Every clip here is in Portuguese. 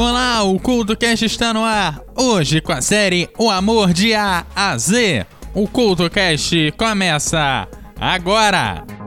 Olá, o CultoCast está no ar. Hoje com a série O Amor de A a Z. O CultoCast começa agora.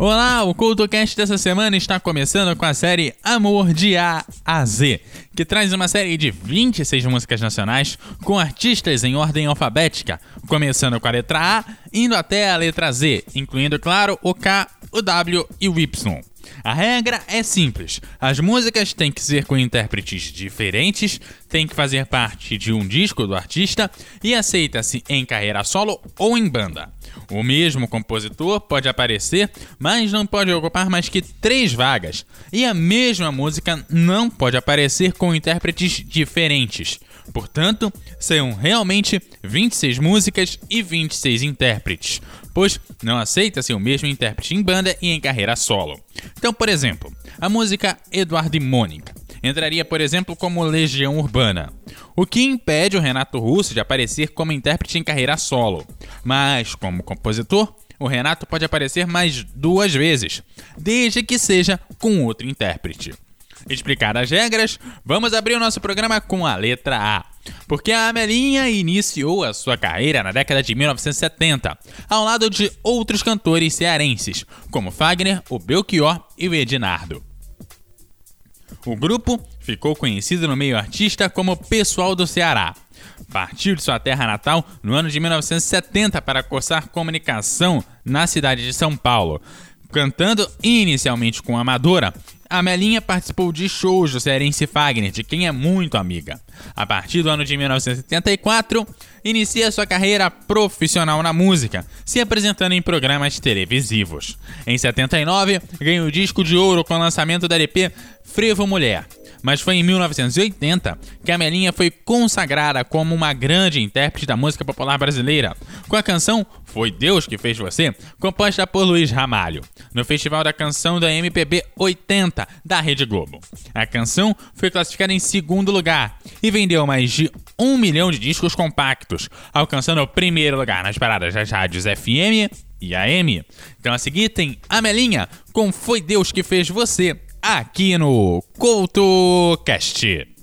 Olá, o CultoCast dessa semana está começando com a série Amor de A a Z, que traz uma série de 26 músicas nacionais com artistas em ordem alfabética, começando com a letra A, indo até a letra Z, incluindo, claro, o K, o W e o Y. A regra é simples: as músicas têm que ser com intérpretes diferentes, têm que fazer parte de um disco do artista e aceita-se em carreira solo ou em banda. O mesmo compositor pode aparecer, mas não pode ocupar mais que três vagas, e a mesma música não pode aparecer com intérpretes diferentes. Portanto, são realmente 26 músicas e 26 intérpretes, pois não aceita-se o mesmo intérprete em banda e em carreira solo. Então, por exemplo, a música Eduardo e Mônica entraria, por exemplo, como Legião Urbana, o que impede o Renato Russo de aparecer como intérprete em carreira solo. Mas, como compositor, o Renato pode aparecer mais duas vezes, desde que seja com outro intérprete. Explicadas as regras, vamos abrir o nosso programa com a letra A. Porque a Amelinha iniciou a sua carreira na década de 1970, ao lado de outros cantores cearenses, como Fagner, o Belchior e o Edinardo. O grupo ficou conhecido no meio artista como Pessoal do Ceará. Partiu de sua terra natal no ano de 1970 para cursar comunicação na cidade de São Paulo. Cantando inicialmente com Amadora, a Melinha participou de shows do cearense Fagner, de quem é muito amiga. A partir do ano de 1974, inicia sua carreira profissional na música, se apresentando em programas televisivos. Em 79, ganhou o disco de ouro com o lançamento da LP Frevo Mulher. Mas foi em 1980 que a Melinha foi consagrada como uma grande intérprete da música popular brasileira, com a canção Foi Deus que Fez Você, composta por Luiz Ramalho, no Festival da Canção da MPB 80 da Rede Globo. A canção foi classificada em segundo lugar e vendeu mais de um milhão de discos compactos, alcançando o primeiro lugar nas paradas das rádios FM e AM. Então a seguir tem a Melinha com Foi Deus que Fez Você, aqui no CoutoCast.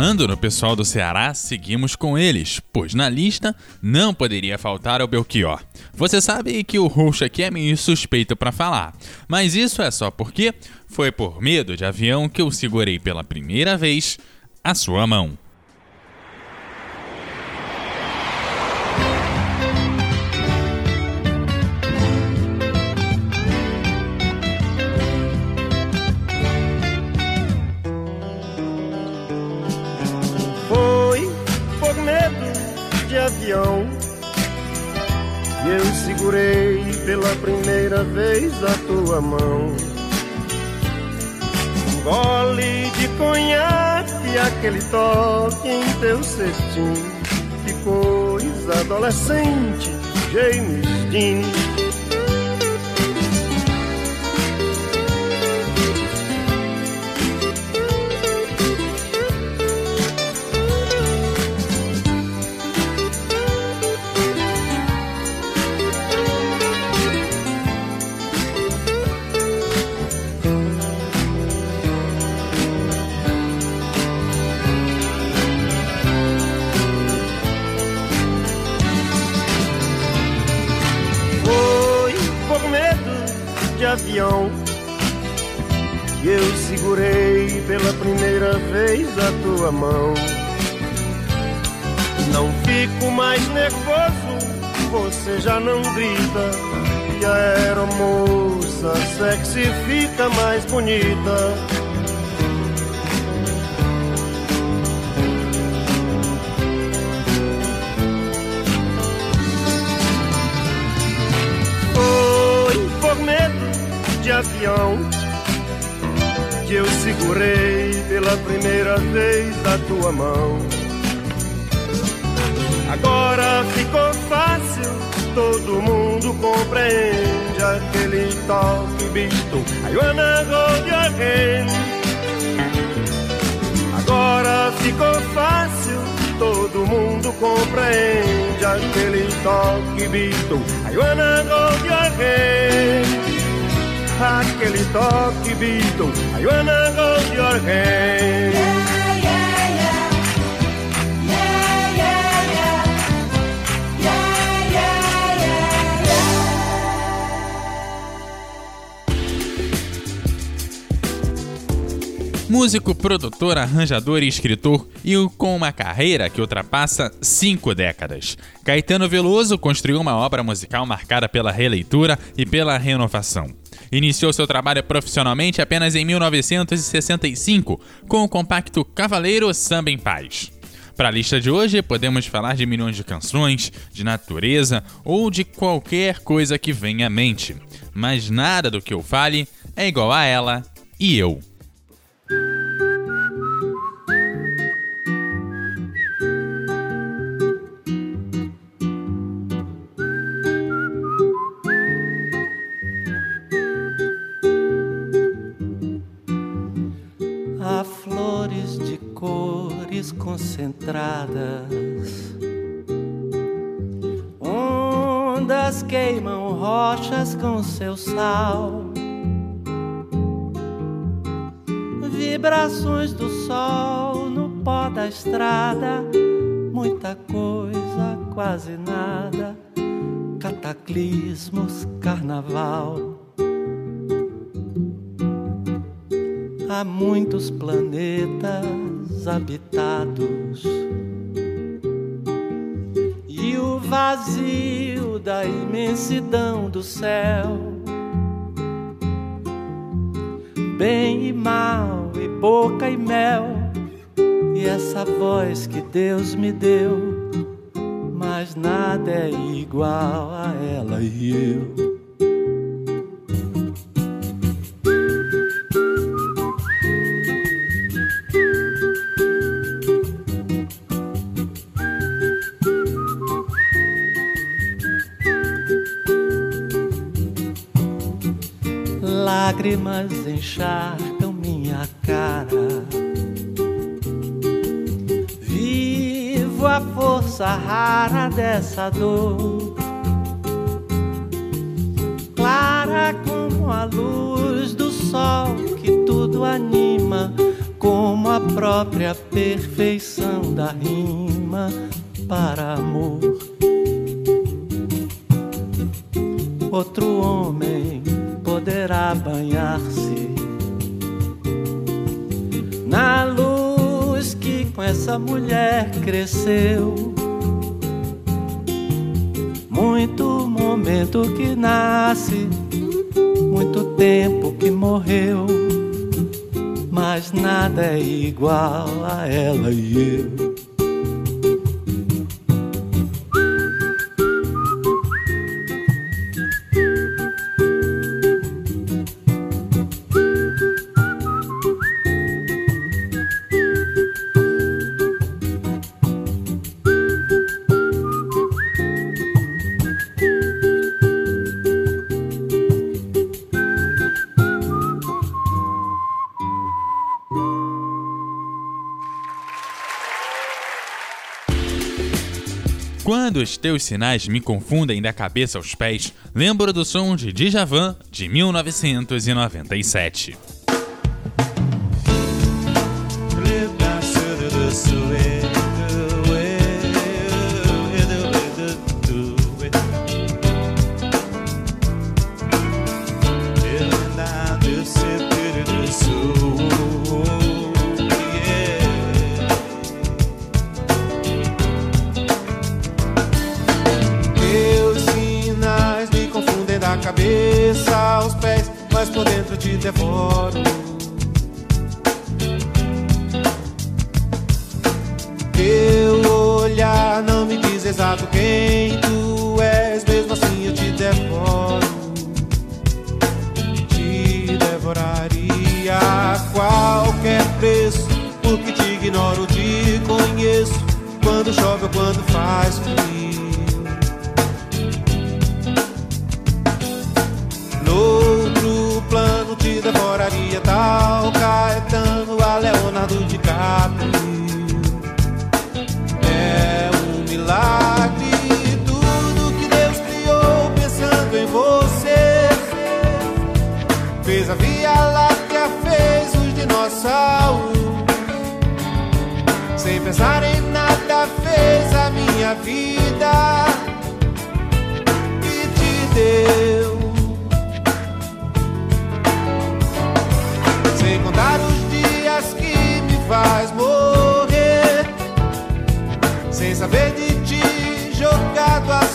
Falando no pessoal do Ceará, seguimos com eles, pois na lista não poderia faltar o Belchior. Você sabe que o roxo aqui é meio suspeito para falar, mas isso é só porque foi por medo de avião que eu segurei pela primeira vez a sua mão. Avião que eu segurei pela primeira vez a tua mão. Um gole de conhaque, aquele toque em teu cetim. Que coisa adolescente, James Dean. Já não grita. E a aeromoça sexy fica mais bonita. Foi por medo de avião que eu segurei pela primeira vez a tua mão. Agora ficou fácil, todo mundo compreende aquele toque visto. Your hand. Agora ficou fácil, todo mundo compreende aquele toque visto. Your hand. Aquele toque visto. I wanna hold your. Músico, produtor, arranjador e escritor, e com uma carreira que ultrapassa cinco décadas. Caetano Veloso construiu uma obra musical marcada pela releitura e pela renovação. Iniciou seu trabalho profissionalmente apenas em 1965, com o compacto Cavaleiro Samba em Paz. Para a lista de hoje, podemos falar de milhões de canções, de natureza ou de qualquer coisa que venha à mente. Mas nada do que eu fale é igual a ela e eu. Há flores de cores concentradas. Ondas queimam rochas com seu sal. Vibrações do sol no pó da estrada. Muita coisa, quase nada. Cataclismos, carnaval. Há muitos planetas habitados e o vazio da imensidão do céu. Bem e mal, boca e mel, e essa voz que Deus me deu, mas nada é igual a ela e eu. Lágrimas encharcam força rara dessa dor. Clara como a luz do sol que tudo anima, como a própria perfeição da rima para amor. Outro homem poderá banhar-se na luz que com essa mulher cresceu. Momento que nasce, muito tempo que morreu, mas nada é igual a ela e eu. Os teus sinais me confundem da cabeça aos pés, lembro do som de Djavan de 1997.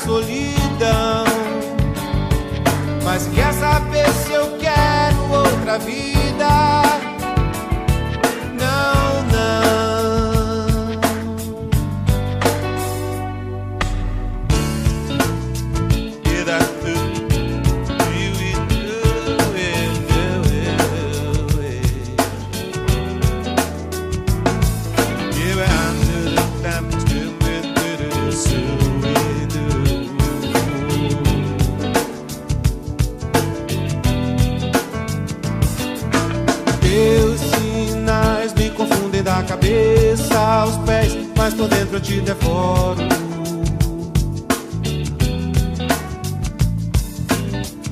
Solidão. Mas quer saber se eu quero outra vida? Cabeça aos pés, mas por dentro eu te devoro.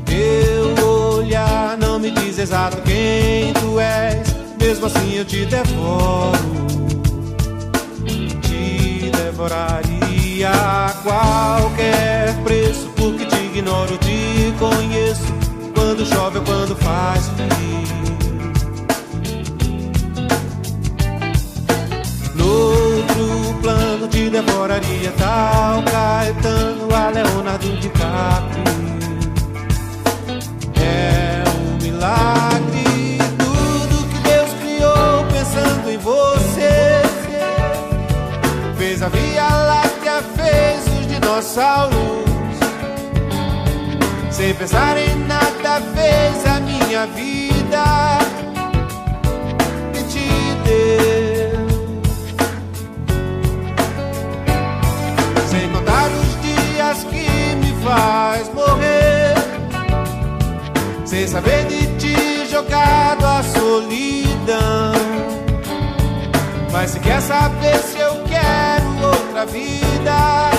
Teu olhar não me diz exato quem tu és, mesmo assim eu te devoro. Te devoraria a qualquer preço, porque te ignoro, te conheço. Quando chove ou quando faz frio. Te devoraria tal Caetano a Leonardo DiCaprio. É um milagre tudo que Deus criou pensando em você. Fez a Via Láctea, fez os dinossauros. Sem pensar em nada, fez a minha vida faz morrer. Sem saber de ti jogado à solidão. Mas se quer saber se eu quero outra vida,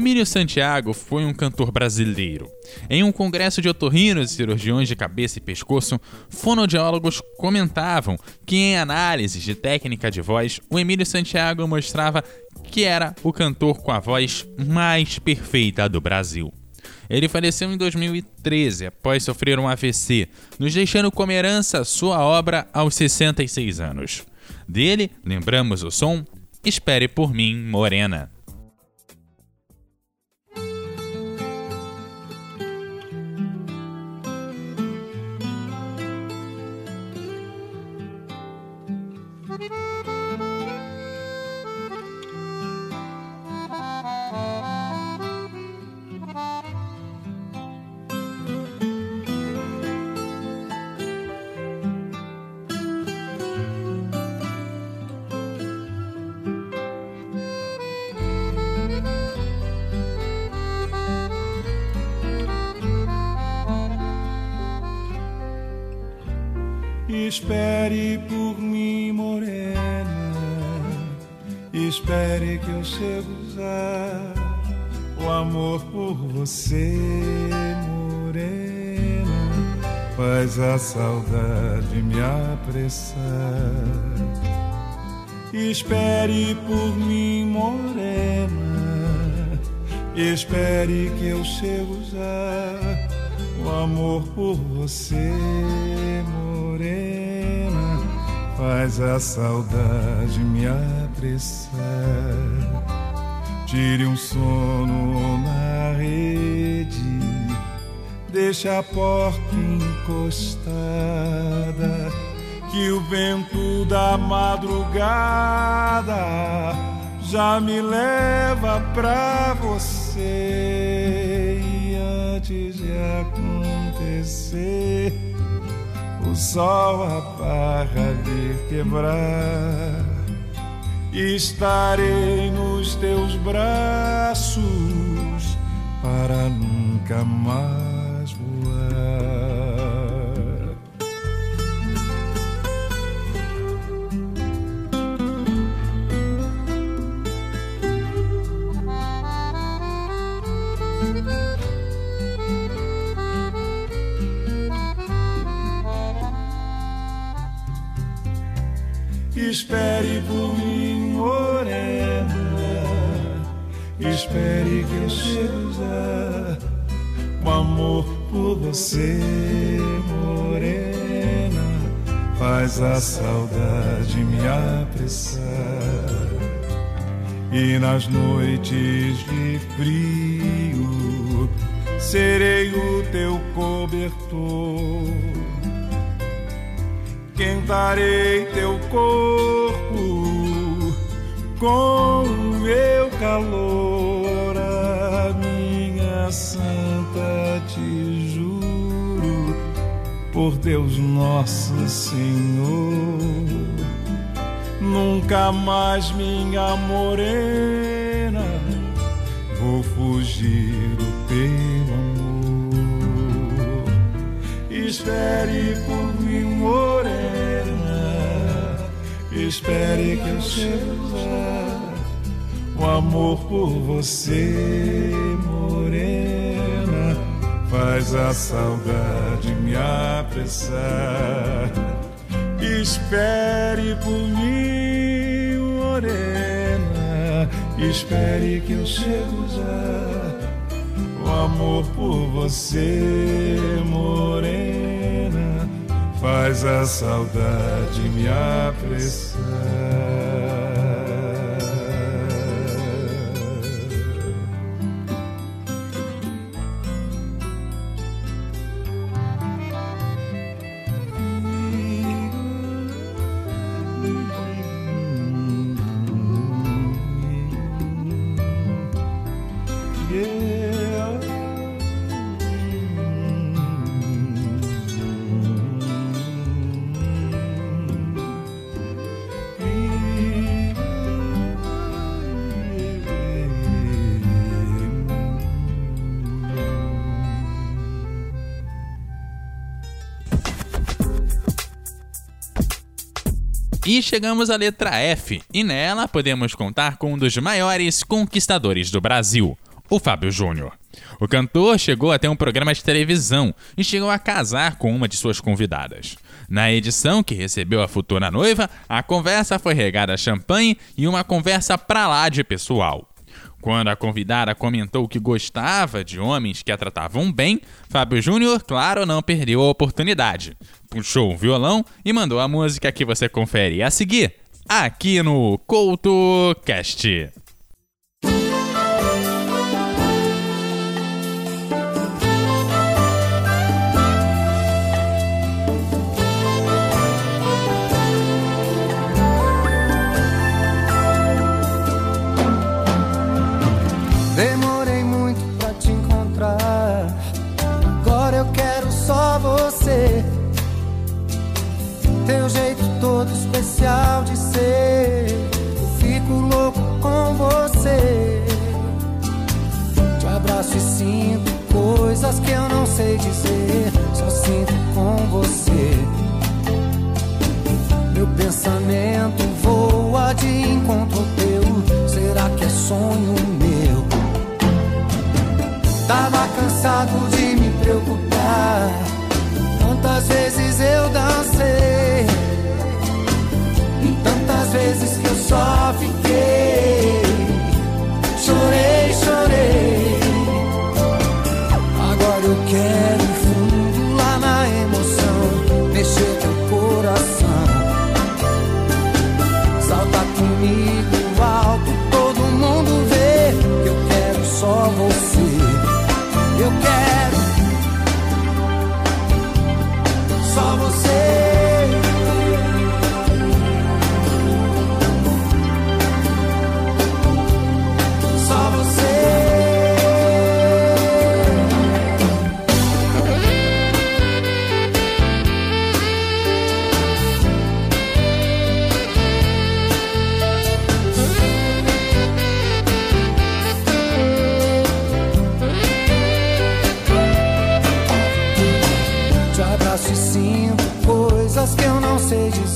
Emílio Santiago foi um cantor brasileiro. Em um congresso de otorrinos e cirurgiões de cabeça e pescoço, fonoaudiólogos comentavam que, em análises de técnica de voz, o Emílio Santiago mostrava que era o cantor com a voz mais perfeita do Brasil. Ele faleceu em 2013 após sofrer um AVC, nos deixando como herança sua obra aos 66 anos. Dele, lembramos o som Espere por mim, Morena. Saudade me apressar. Espere por mim, morena. Espere que eu chego já. O amor por você, morena, faz a saudade me apressar. Tire um sono na rede, deixa a porta encostada, que o vento da madrugada já me leva pra você. E antes de acontecer, o sol a barra de quebrar. Estarei nos teus braços para nunca mais Espere por mim, morena. Espere que eu chego já. O amor por você, morena, faz a saudade me apressar. E nas noites de frio, serei o teu cobertor quentarei teu corpo com o meu calor, a minha santa te juro, por Deus nosso Senhor, nunca mais minha morena, vou fugir do teu amor. Espere por mim, morena. Espere que eu chego. O amor por você, morena, faz a saudade me apressar. Espere por mim, morena. Espere que eu chego já o amor por você, morena, faz a saudade me apressar. crescer. E chegamos à letra F, e nela podemos contar com um dos maiores conquistadores do Brasil, o Fábio Júnior. O cantor chegou a ter um programa de televisão e chegou a casar com uma de suas convidadas. Na edição que recebeu a futura noiva, a conversa foi regada a champanhe e uma conversa pra lá de pessoal. Quando a convidada comentou que gostava de homens que a tratavam bem, Fábio Júnior, claro, não perdeu a oportunidade. Puxou o violão e mandou a música que você confere a seguir, aqui no CoutoCast. Todo especial de ser. Eu fico louco com você. Te abraço e sinto coisas que eu não sei dizer. Só sinto com você. Meu pensamento voa de encontro teu. Será que é sonho meu? Tava cansado de me preocupar. Tantas vezes eu dancei. Só fiquei. Chorei. Sinto coisas que eu não sei dizer.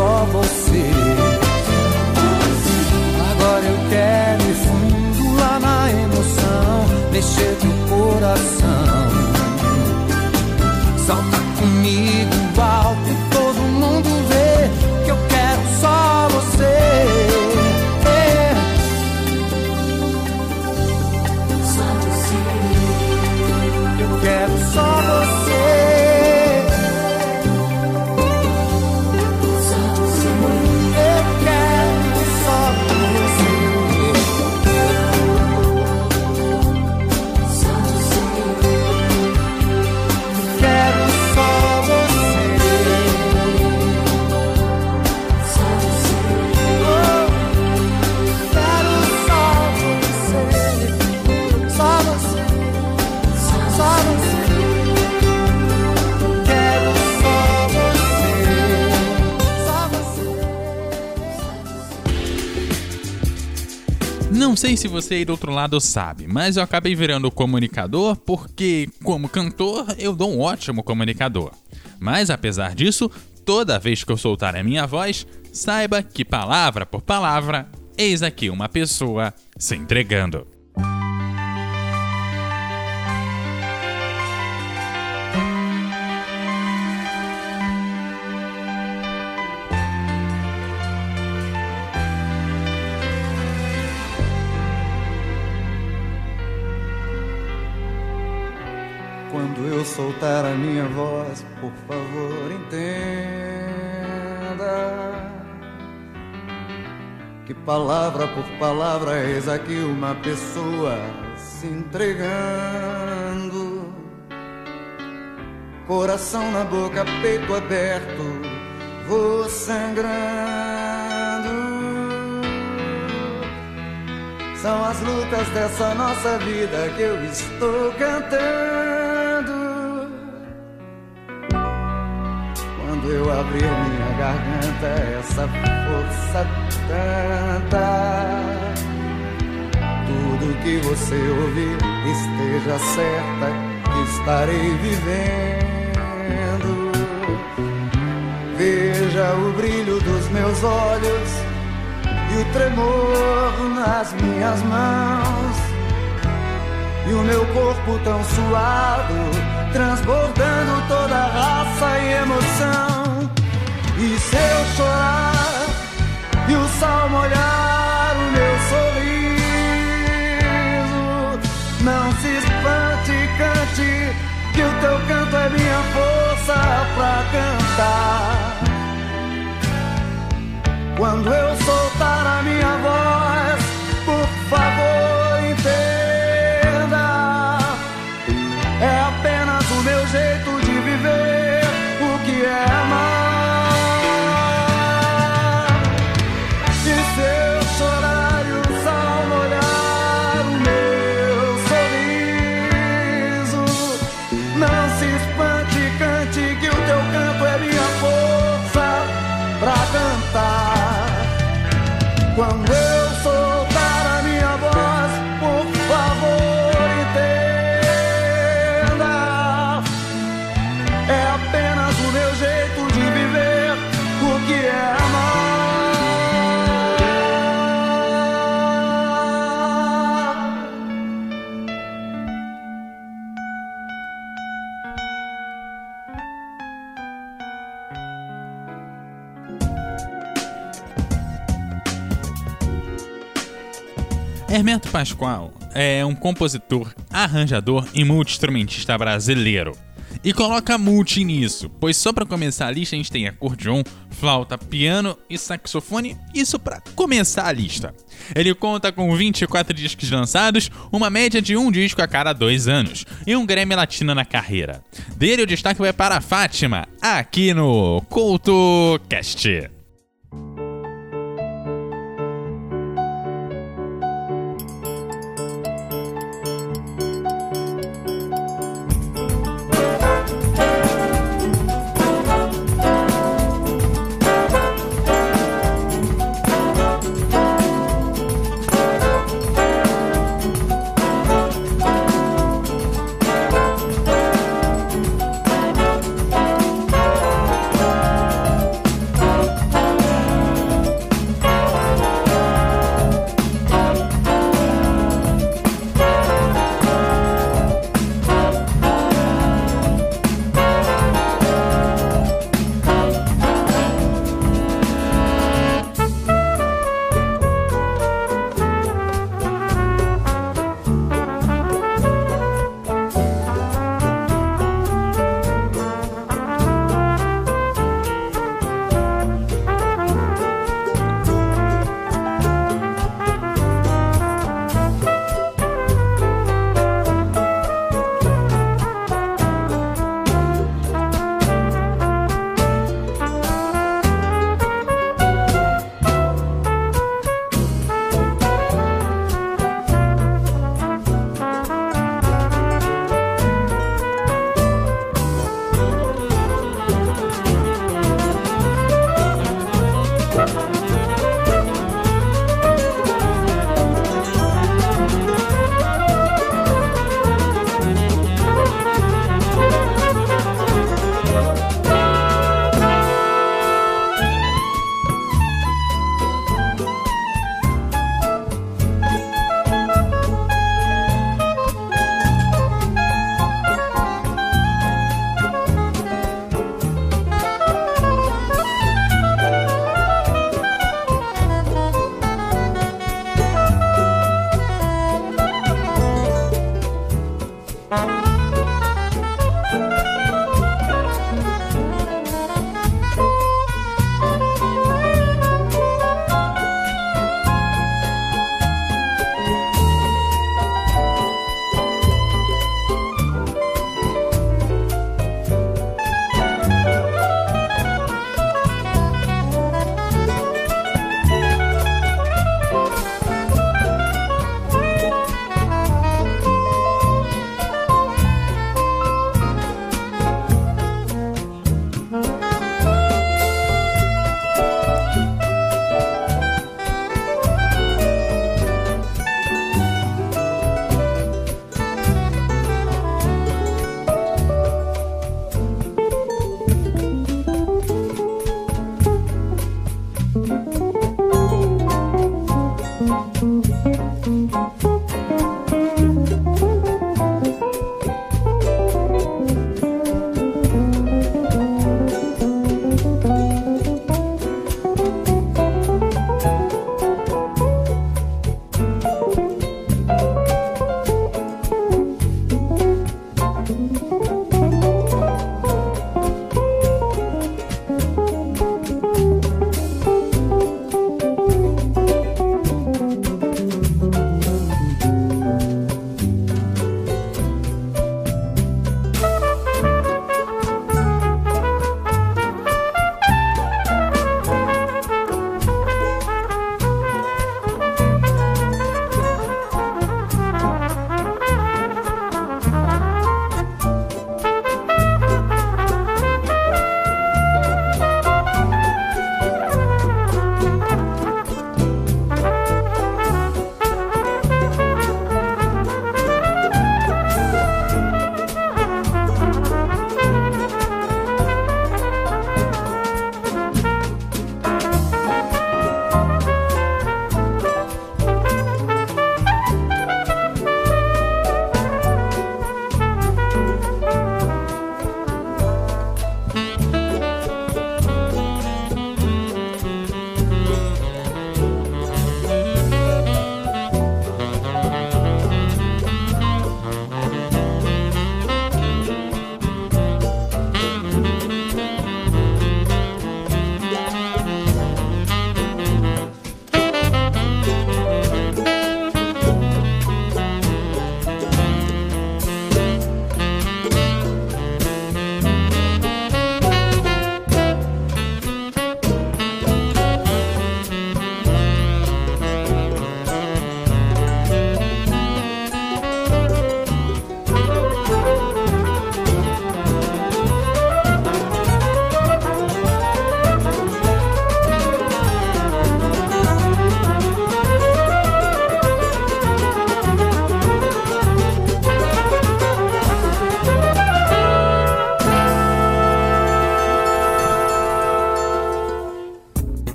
Só você. Agora eu quero ir fundo lá na emoção. Mexer teu coração. Sei se você aí do outro lado sabe, mas eu acabei virando comunicador porque, como cantor, eu dou um ótimo comunicador. Mas apesar disso, toda vez que eu soltar a minha voz, saiba que palavra por palavra, eis aqui uma pessoa se entregando. Soltar a minha voz, por favor, entenda que palavra por palavra eis aqui uma pessoa se entregando Coração na boca, peito aberto, vou sangrando. São as lutas dessa nossa vida que eu estou cantando. Quando eu abrir minha garganta, essa força tanta. Tudo que você ouvir, esteja certa que estarei vivendo. Veja o brilho dos meus olhos e o tremor nas minhas mãos. E o meu corpo tão suado, transbordando toda raça e emoção. E se eu chorar e o sol molhar o meu sorriso, não se espante, cante, que o teu canto é minha força pra cantar. Quando eu soltar Hermeto Pascoal é um compositor, arranjador e multi-instrumentista brasileiro. E coloca multi nisso, pois só pra começar a lista a gente tem acordeon, flauta, piano e saxofone, isso pra começar a lista. Ele conta com 24 discos lançados, uma média de um disco a cada dois anos, e um Grammy Latino na carreira. Dele o destaque vai para a Fátima, aqui no CoutoCast.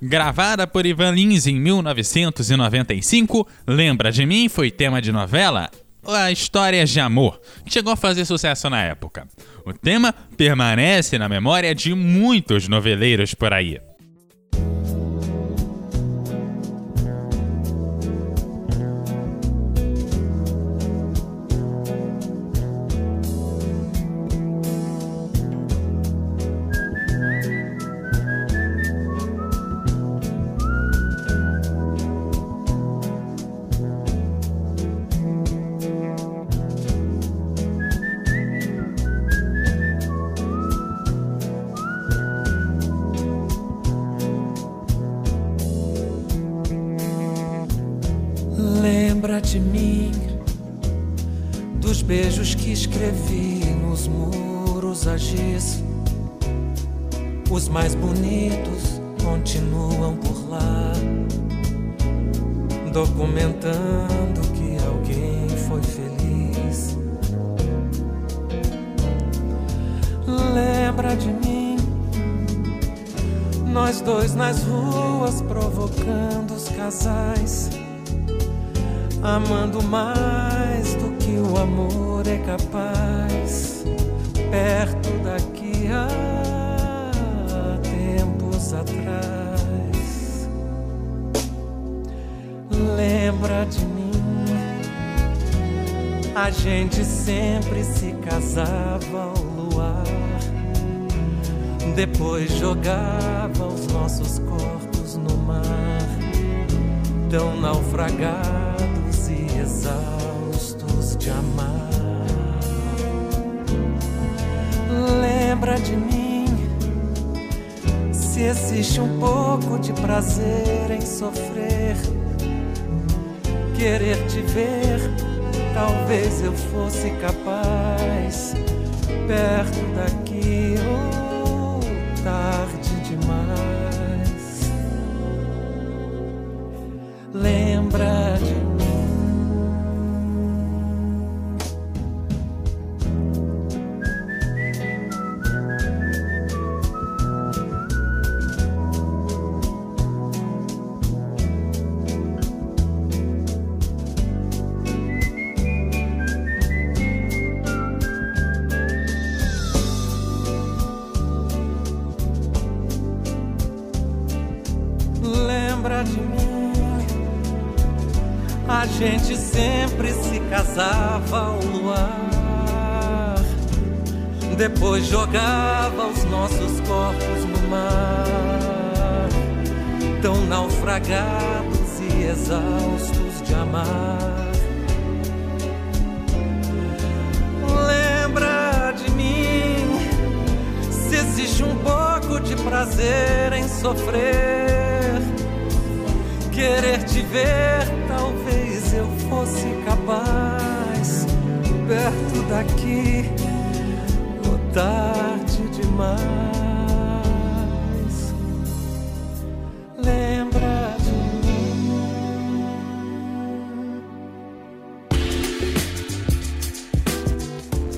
Gravada por Ivan Lins em 1995, Lembra de Mim foi tema de novela a Histórias de Amor, que chegou a fazer sucesso na época. O tema permanece na memória de muitos noveleiros por aí.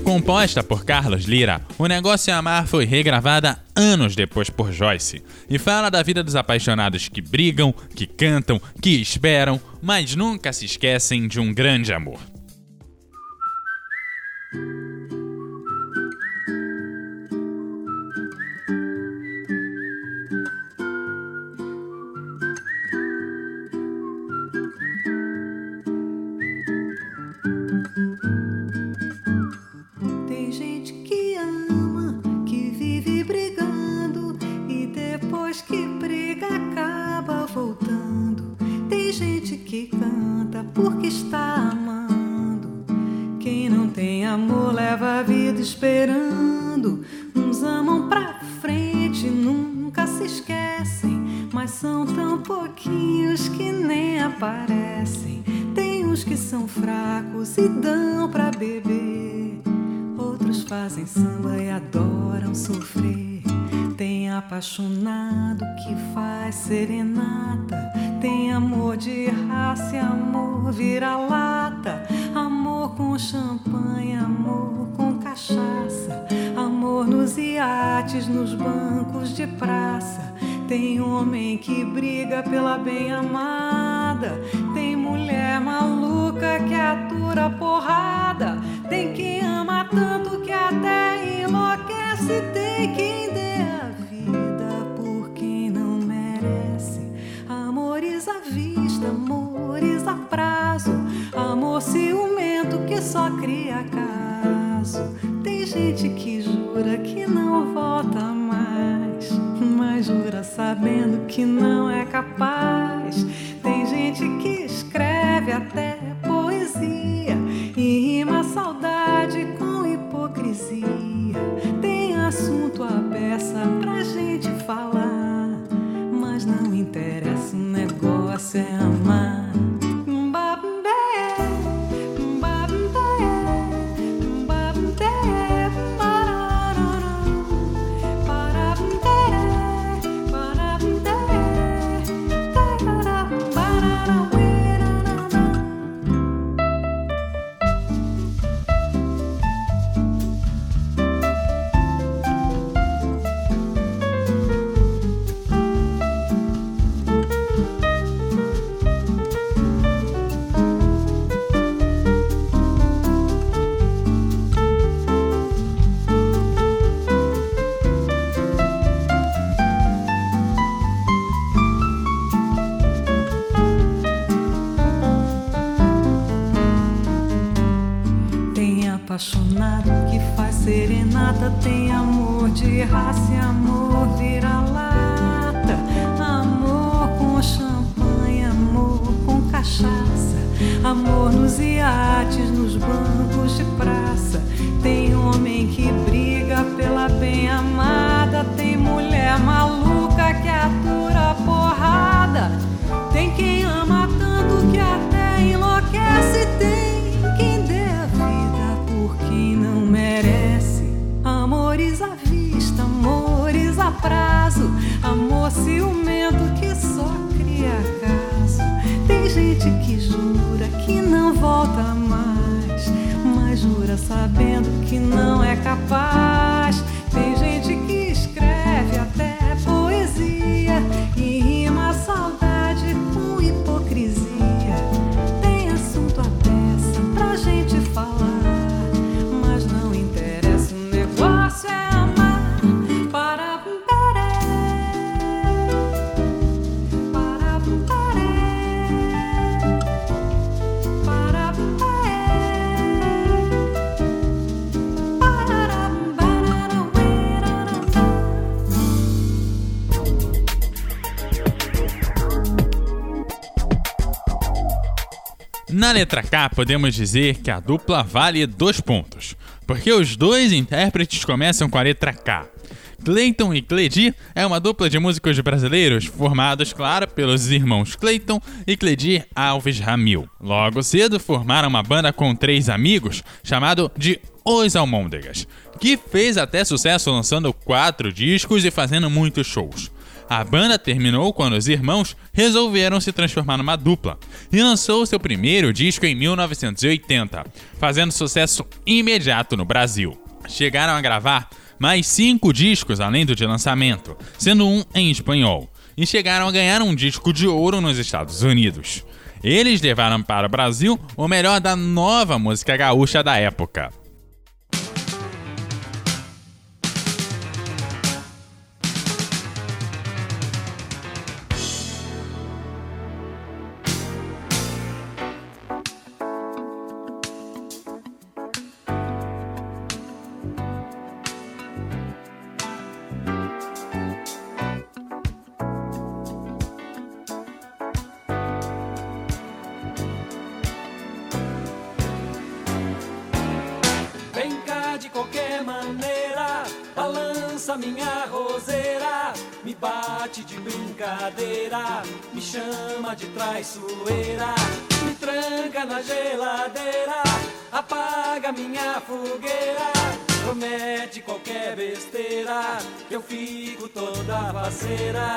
Composta por Carlos Lira, O Negócio é Amar foi regravada anos depois por Joyce e fala da vida dos apaixonados que brigam, que cantam, que esperam, mas nunca se esquecem de um grande amor. Amores à vista, amores a prazo. Amor ciumento que só cria caso. Tem gente que jura que não volta mais, mas jura sabendo que não é capaz. Na letra K, podemos dizer que a dupla vale dois pontos, porque os dois intérpretes começam com a letra K. Clayton e Cledi é uma dupla de músicos brasileiros formados, claro, pelos irmãos Clayton e Cledi Alves Ramil. Logo cedo formaram uma banda com três amigos chamado de Os Almôndegas, que fez até sucesso lançando quatro discos e fazendo muitos shows. A banda terminou quando os irmãos resolveram se transformar numa dupla e lançou seu primeiro disco em 1980, fazendo sucesso imediato no Brasil. Chegaram a gravar mais cinco discos além do de lançamento, sendo um em espanhol, e chegaram a ganhar um disco de ouro nos Estados Unidos. Eles levaram para o Brasil o melhor da nova música gaúcha da época. Toda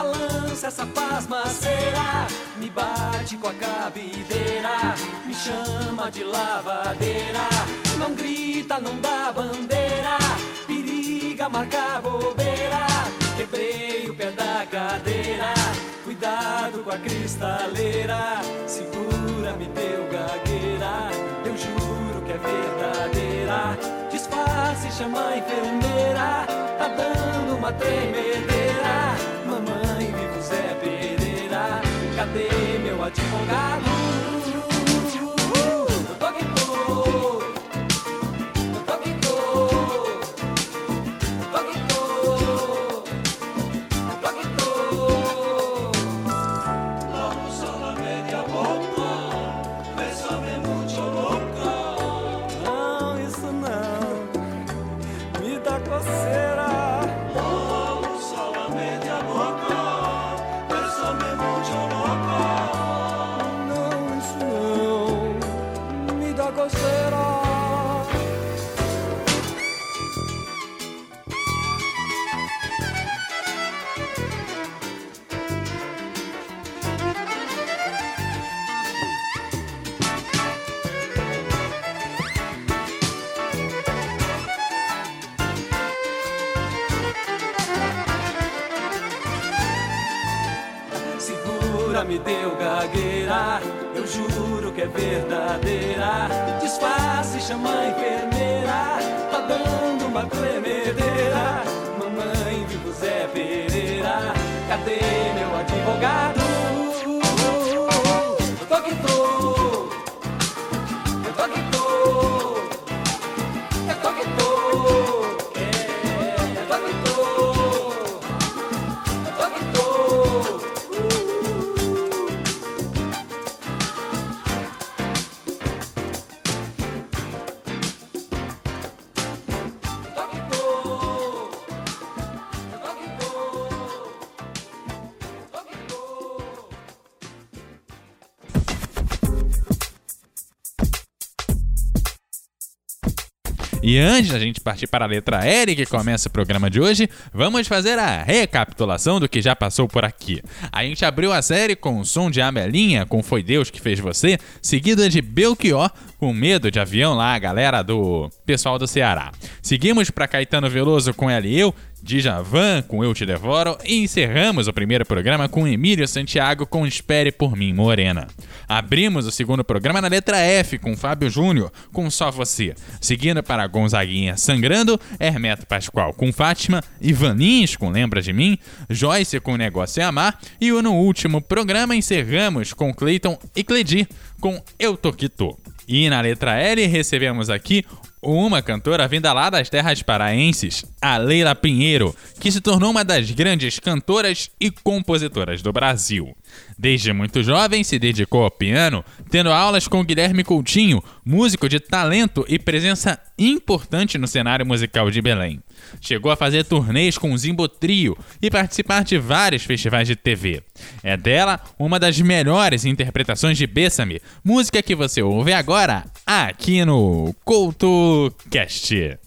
Balança essa pasmaceira, me bate com a cabideira, me chama de lavadeira. Não grita, não dá bandeira, periga marcar bobeira. Quebrei o pé da cadeira, cuidado com a cristaleira. Segura-me, teu gagueira, eu juro que é verdadeira. Disfarce, chama a enfermeira, tá dando uma tremedeira. Cadê meu advogado? Antes da gente partir para a letra L, que começa o programa de hoje, vamos fazer a recapitulação do que já passou por aqui. A gente abriu a série com o som de Amelinha, com Foi Deus que Fez Você, seguida de Belchior, com Medo de Avião lá, a galera do pessoal do Ceará. Seguimos para Caetano Veloso com Ela e Eu, Djavan com Eu Te Devoro e encerramos o primeiro programa com Emílio Santiago com Espere por Mim, Morena. Abrimos o segundo programa na letra F com Fábio Júnior com Só Você. Seguindo para Gonzaguinha Sangrando, Hermeto Pascoal com Fátima, Ivanins com Lembra de Mim, Joyce com Negócio é Amar e no último programa encerramos com Cleiton e Cledi com Eu Tô Que Tô. E na letra L recebemos aqui uma cantora vinda lá das terras paraenses, a Leila Pinheiro, que se tornou uma das grandes cantoras e compositoras do Brasil. Desde muito jovem se dedicou ao piano, tendo aulas com Guilherme Coutinho, músico de talento e presença importante no cenário musical de Belém. Chegou a fazer turnês com o Zimbo Trio e participar de vários festivais de TV. É dela uma das melhores interpretações de Bessame, música que você ouve agora aqui no CoutoCast.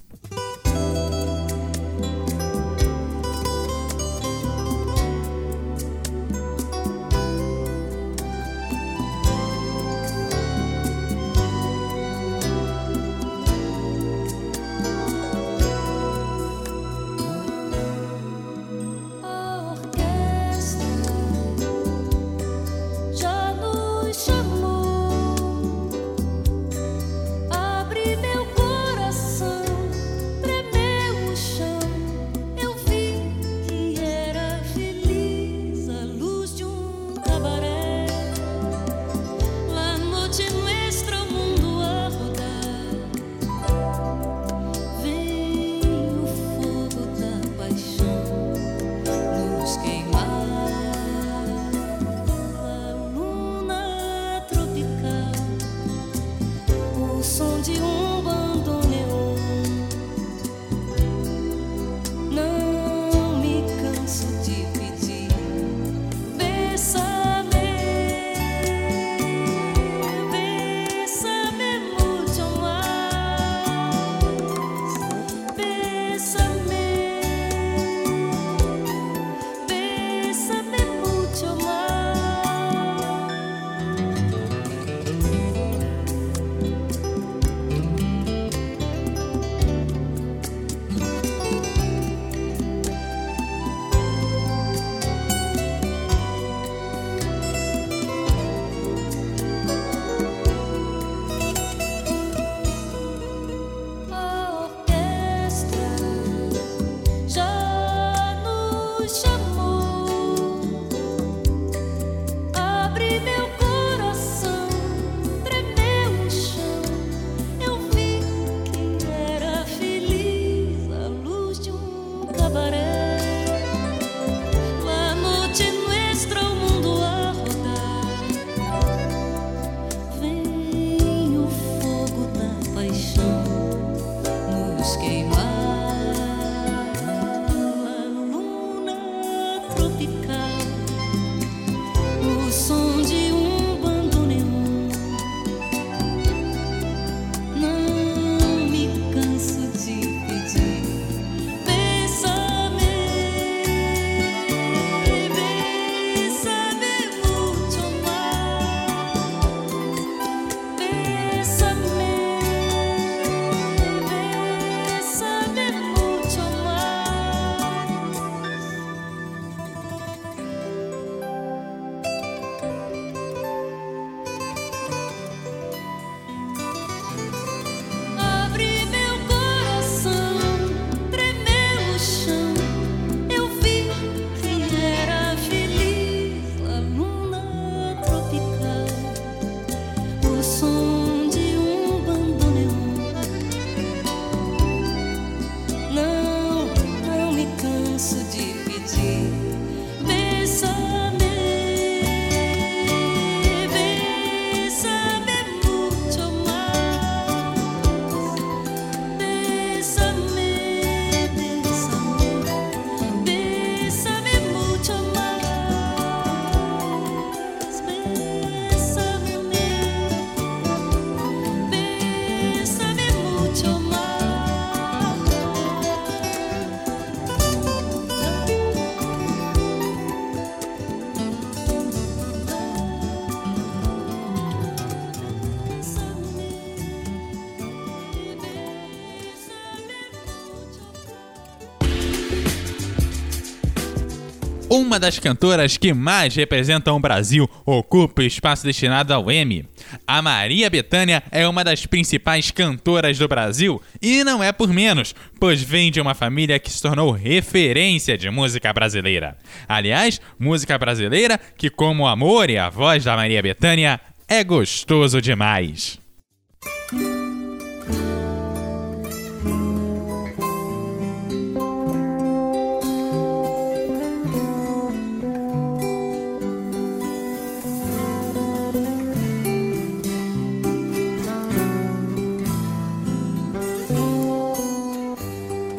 Uma das cantoras que mais representam o Brasil ocupa o espaço destinado ao M. A Maria Bethânia é uma das principais cantoras do Brasil e não é por menos, pois vem de uma família que se tornou referência de música brasileira. Aliás, música brasileira que, como o amor e a voz da Maria Bethânia, é gostoso demais.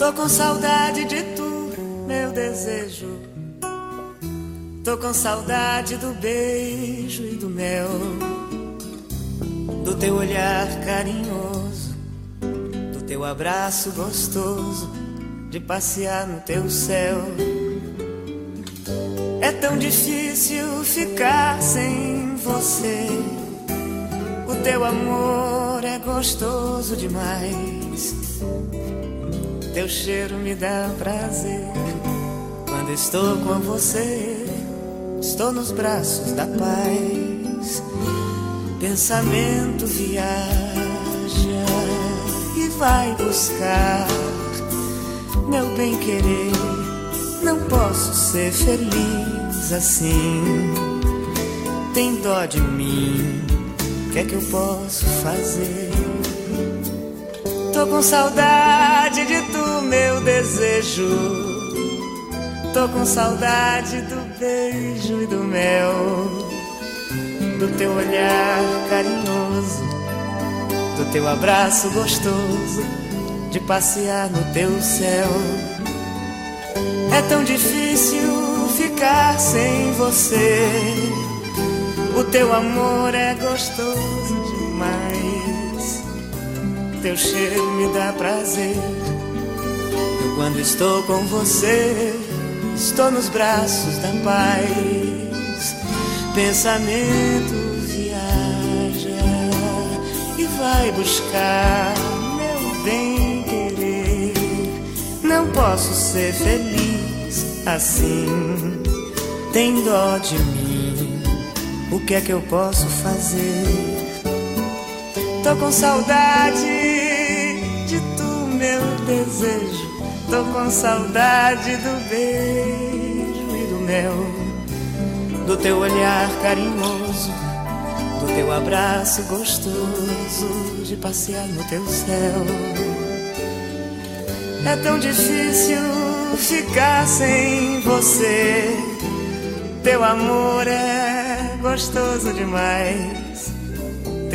Tô com saudade de tu, meu desejo. Tô com saudade do beijo e do mel, do teu olhar carinhoso, do teu abraço gostoso, de passear no teu céu. É tão difícil ficar sem você. O teu amor é gostoso demais. Teu cheiro me dá prazer. Quando estou com você, estou nos braços da paz. Pensamento viaja e vai buscar meu bem querer. Não posso ser feliz assim. Tem dó de mim, o que é que eu posso fazer? Tô com saudade de tu, meu desejo. Tô com saudade do beijo e do mel, do teu olhar carinhoso, do teu abraço gostoso, de passear no teu céu. É tão difícil ficar sem você. O teu amor é gostoso demais. Teu cheiro me dá prazer. Eu, quando estou com você, estou nos braços da paz. Pensamento viaja e vai buscar meu bem querer. Não posso ser feliz assim. Tem dó de mim. O que é que eu posso fazer? Tô com saudade de tu, meu desejo. Tô com saudade do beijo e do mel, do teu olhar carinhoso, do teu abraço gostoso, de passear no teu céu. É tão difícil ficar sem você. Teu amor é gostoso demais.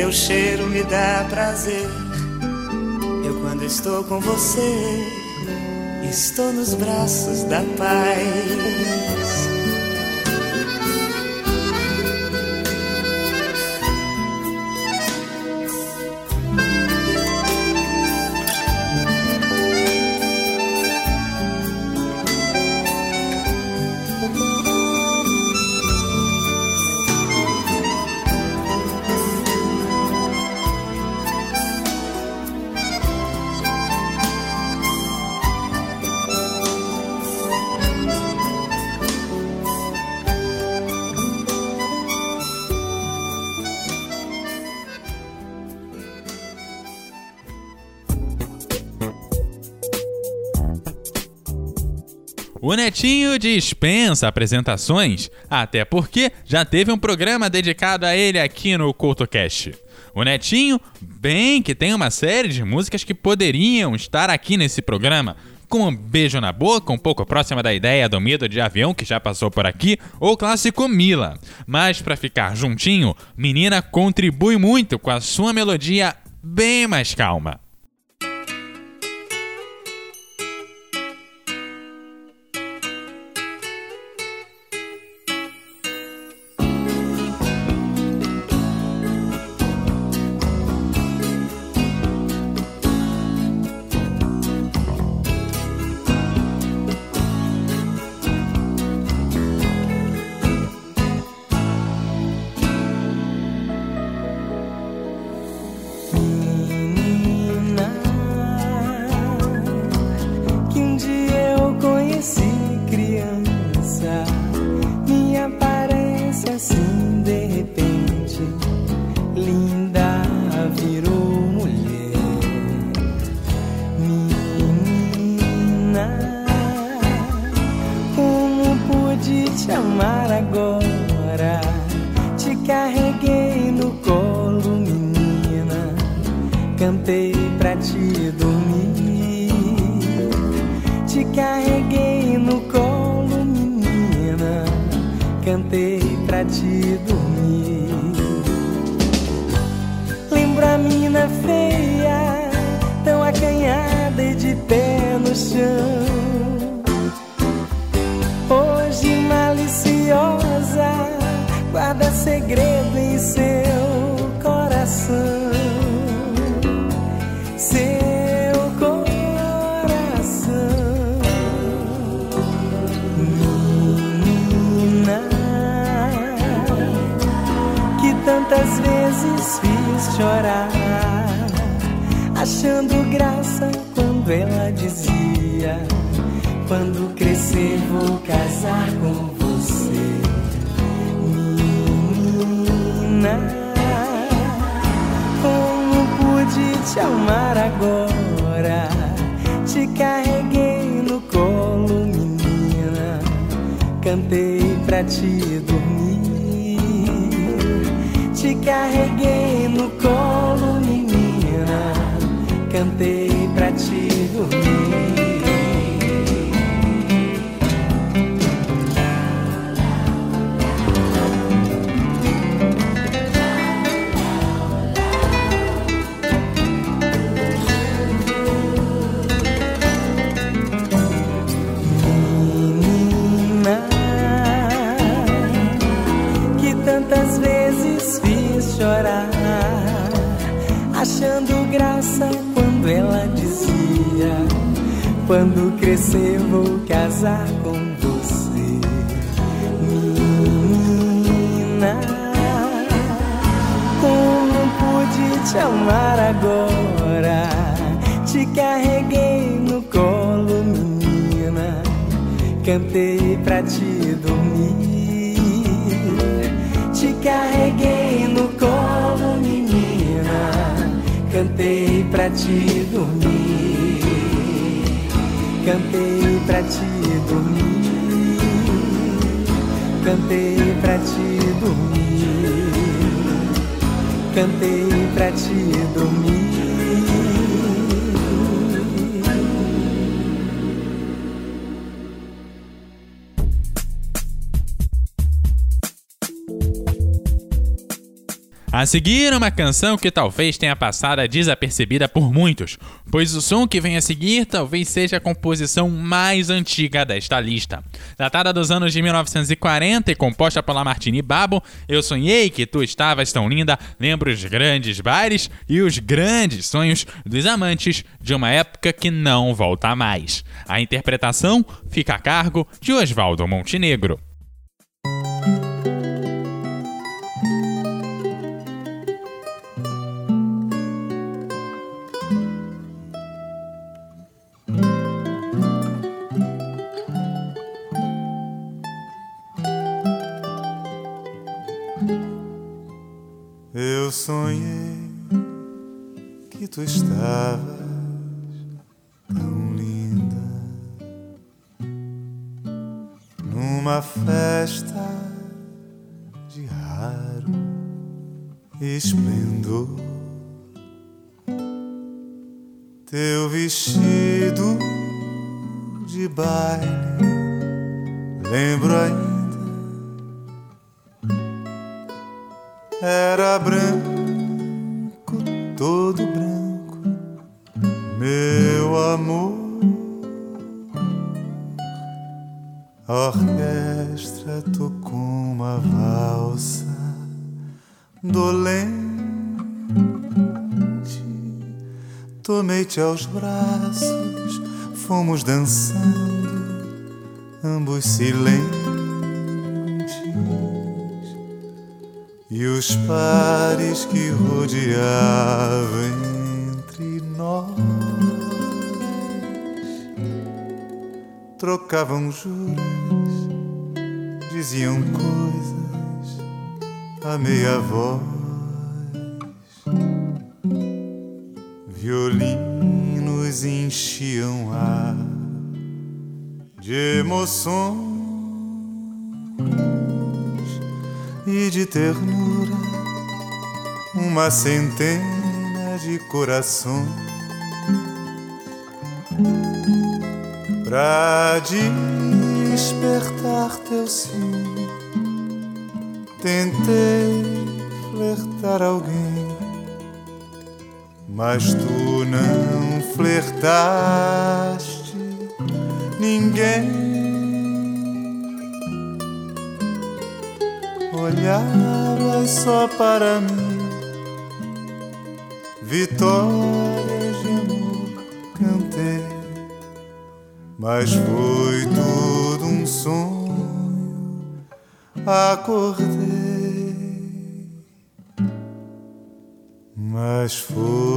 Teu cheiro me dá prazer. Eu, quando estou com você, estou nos braços da paz. Dispensa apresentações, até porque já teve um programa dedicado a ele aqui no CultoCast. O Netinho, bem que tem uma série de músicas que poderiam estar aqui nesse programa, como um Beijo na Boca, um pouco próxima da ideia do Medo de Avião, que já passou por aqui, ou clássico Mila. Mas para ficar juntinho, Menina contribui muito com a sua melodia bem mais calma. Cantei pra te dormir. Te carreguei no colo, menina. Cantei pra te dormir. Quando crescer vou casar com você, menina. Como pude te amar agora? Te carreguei no colo, menina. Cantei pra te dormir. Te carreguei no colo, menina. Cantei pra te dormir. Cantei pra te dormir. Cantei pra te dormir. Cantei pra te dormir. A seguir, uma canção que talvez tenha passado desapercebida por muitos, pois o som que vem a seguir talvez seja a composição mais antiga desta lista. Datada dos anos de 1940 e composta por Lamartine Babo, Eu Sonhei Que Tu Estavas Tão Linda, lembra os grandes bailes e os grandes sonhos dos amantes de uma época que não volta mais. A interpretação fica a cargo de Oswaldo Montenegro. Eu sonhei que tu estavas tão linda numa festa de raro esplendor. Teu vestido de baile lembro ainda. Era branco, todo branco, meu amor. A orquestra tocou uma valsa dolente. Tomei-te aos braços, fomos dançando, ambos silentes. E os pares que rodeavam entre nós trocavam juras, diziam coisas a meia voz. Violinos enchiam ar de emoções de ternura, uma centena de corações Pra despertar teu sim, tentei flertar alguém, mas tu não flertaste ninguém. Olhavas só para mim, vitórias de amor cantei. Mas foi tudo um sonho, acordei. Mas foi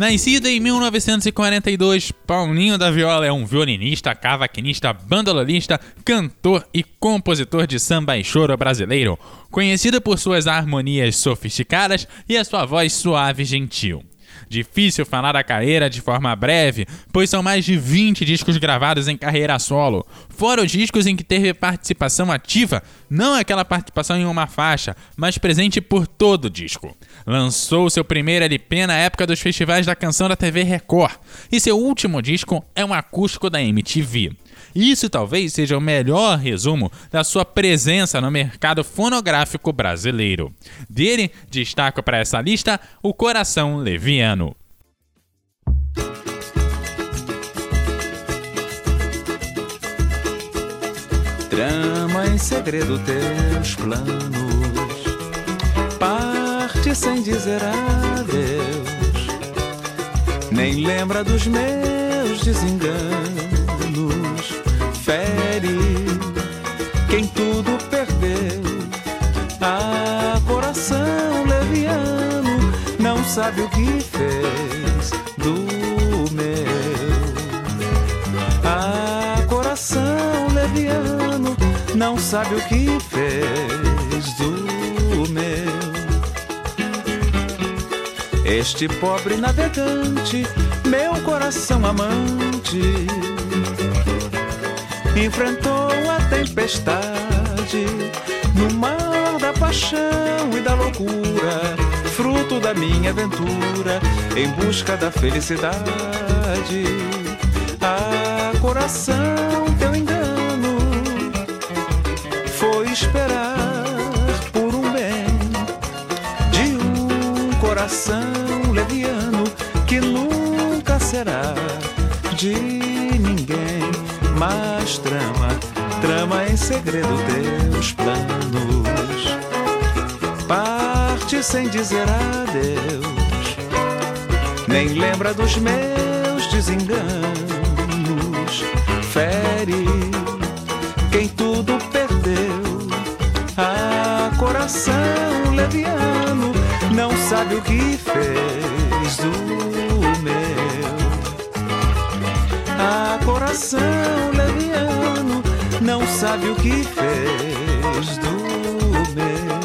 Nascido em 1942, Paulinho da Viola é um violinista, cavaquinista, bandolorista, cantor e compositor de samba e choro brasileiro, conhecido por suas harmonias sofisticadas e a sua voz suave e gentil. Difícil falar da carreira de forma breve, pois são mais de 20 discos gravados em carreira solo, fora os discos em que teve participação ativa, não aquela participação em uma faixa, mas presente por todo o disco. Lançou seu primeiro LP na época dos festivais da canção da TV Record, e seu último disco é um acústico da MTV. Isso talvez seja o melhor resumo da sua presença no mercado fonográfico brasileiro. Dele, destaco para essa lista o Coração Leviano. Trama em segredo teus planos, parte sem dizer adeus, nem lembra dos meus desenganos, fere quem tudo perdeu. Ah, coração leviano, não sabe o que fez do meu. Ah, coração leviano, não sabe o que fez do meu. Este pobre navegante, meu coração amante, enfrentou a tempestade no mar da paixão e da loucura, fruto da minha aventura em busca da felicidade. Ah, coração, teu engano foi esperar por um bem de um coração leviano que nunca será de mas trama, trama em segredo teus planos. Parte sem dizer adeus, nem lembra dos meus desenganos, fere quem tudo perdeu. Ah, coração leviano, não sabe o que fez do meu. Ah, coração leviano, não sabe o que fez do meu.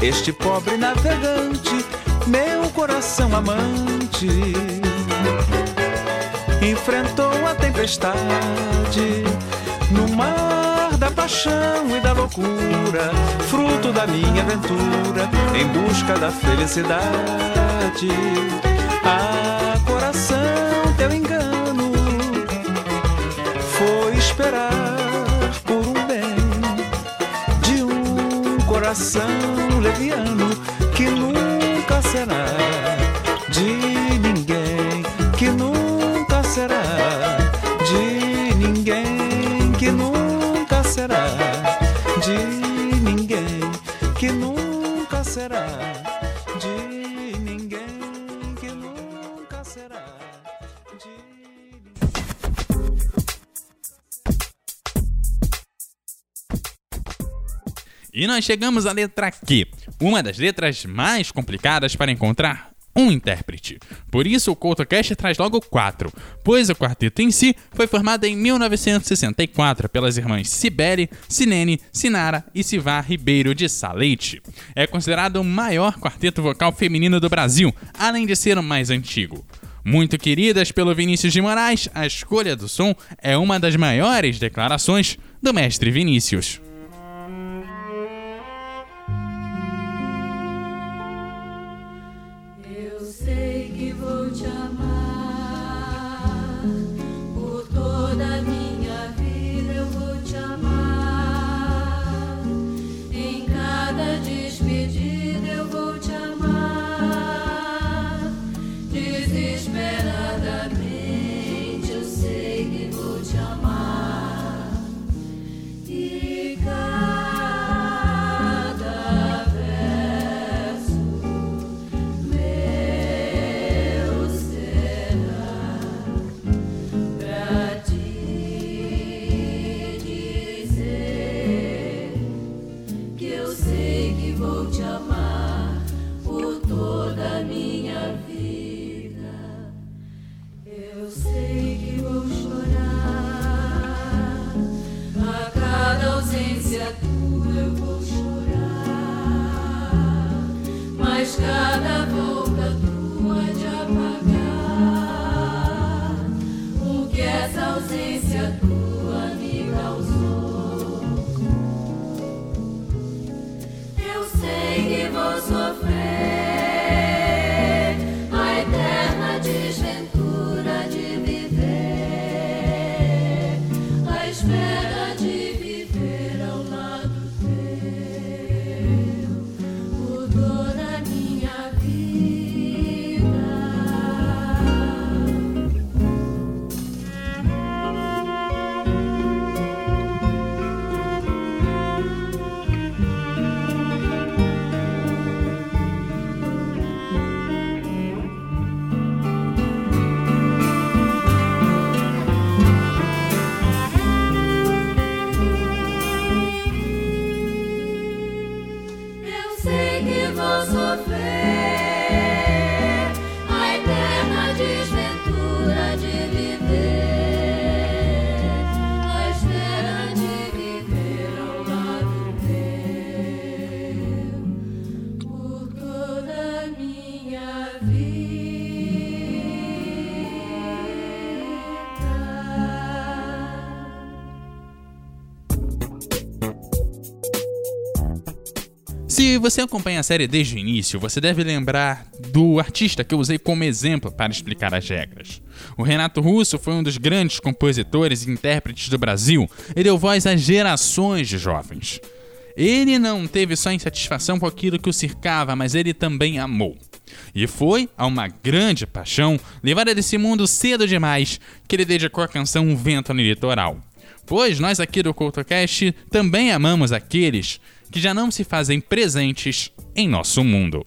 Este pobre navegante, meu coração amante, enfrentou a tempestade no mar da paixão e da loucura, fruto da minha aventura em busca da felicidade. Ah, coração leviano que nunca será E nós chegamos à letra Q, uma das letras mais complicadas para encontrar um intérprete. Por isso o CoutoCast traz logo quatro, pois o quarteto em si foi formado em 1964 pelas irmãs Cibele, Sinene, Sinara e Sivar Ribeiro de Saleite. É considerado o maior quarteto vocal feminino do Brasil, além de ser o mais antigo. Muito queridas pelo Vinícius de Moraes, a escolha do som é uma das maiores declarações do mestre Vinícius. Cada você acompanha a série desde o início, você deve lembrar do artista que eu usei como exemplo para explicar as regras. O Renato Russo foi um dos grandes compositores e intérpretes do Brasil e deu voz a gerações de jovens. Ele não teve só insatisfação com aquilo que o cercava, mas ele também amou. E foi a uma grande paixão, levada desse mundo cedo demais, que ele dedicou a canção Vento no Litoral. Pois nós aqui do CultoCast também amamos aqueles que já não se fazem presentes em nosso mundo.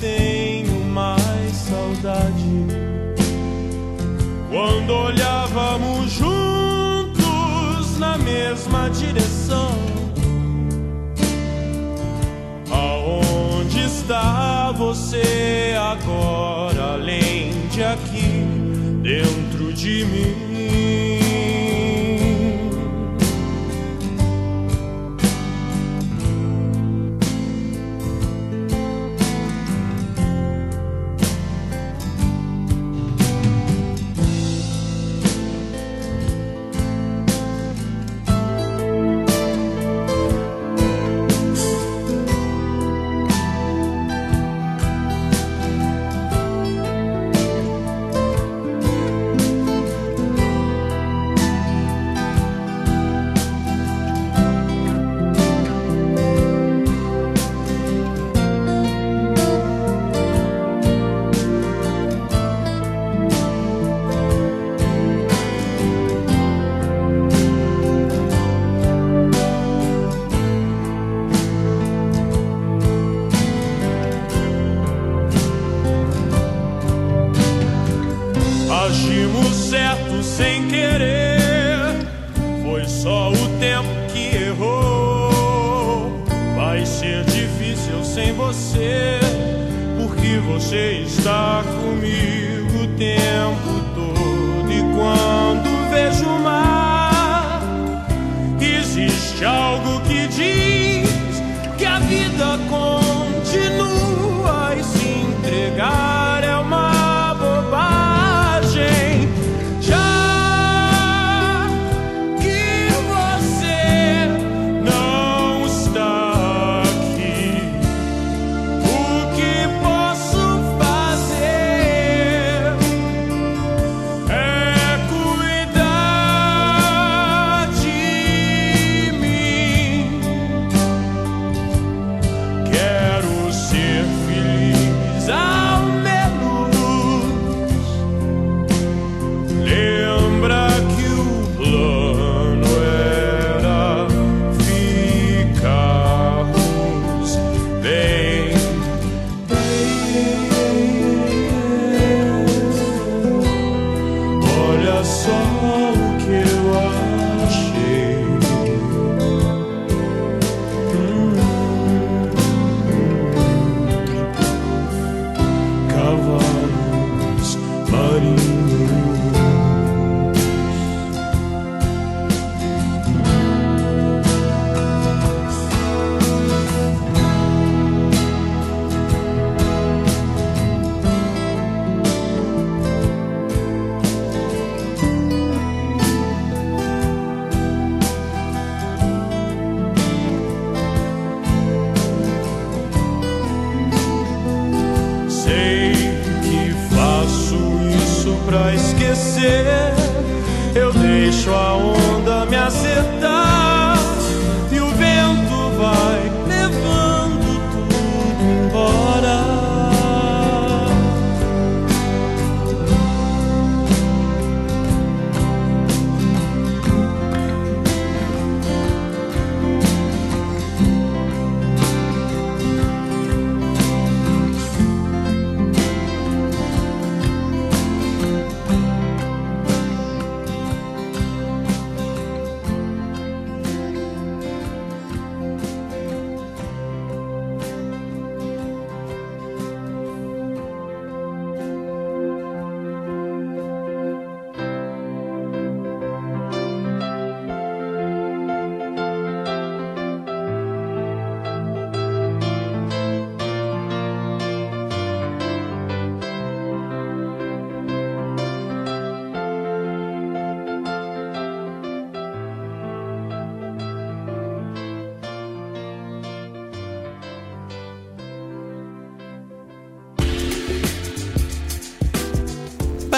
tenho mais saudade. Quando olhávamos juntos na mesma direção. Aonde está você agora,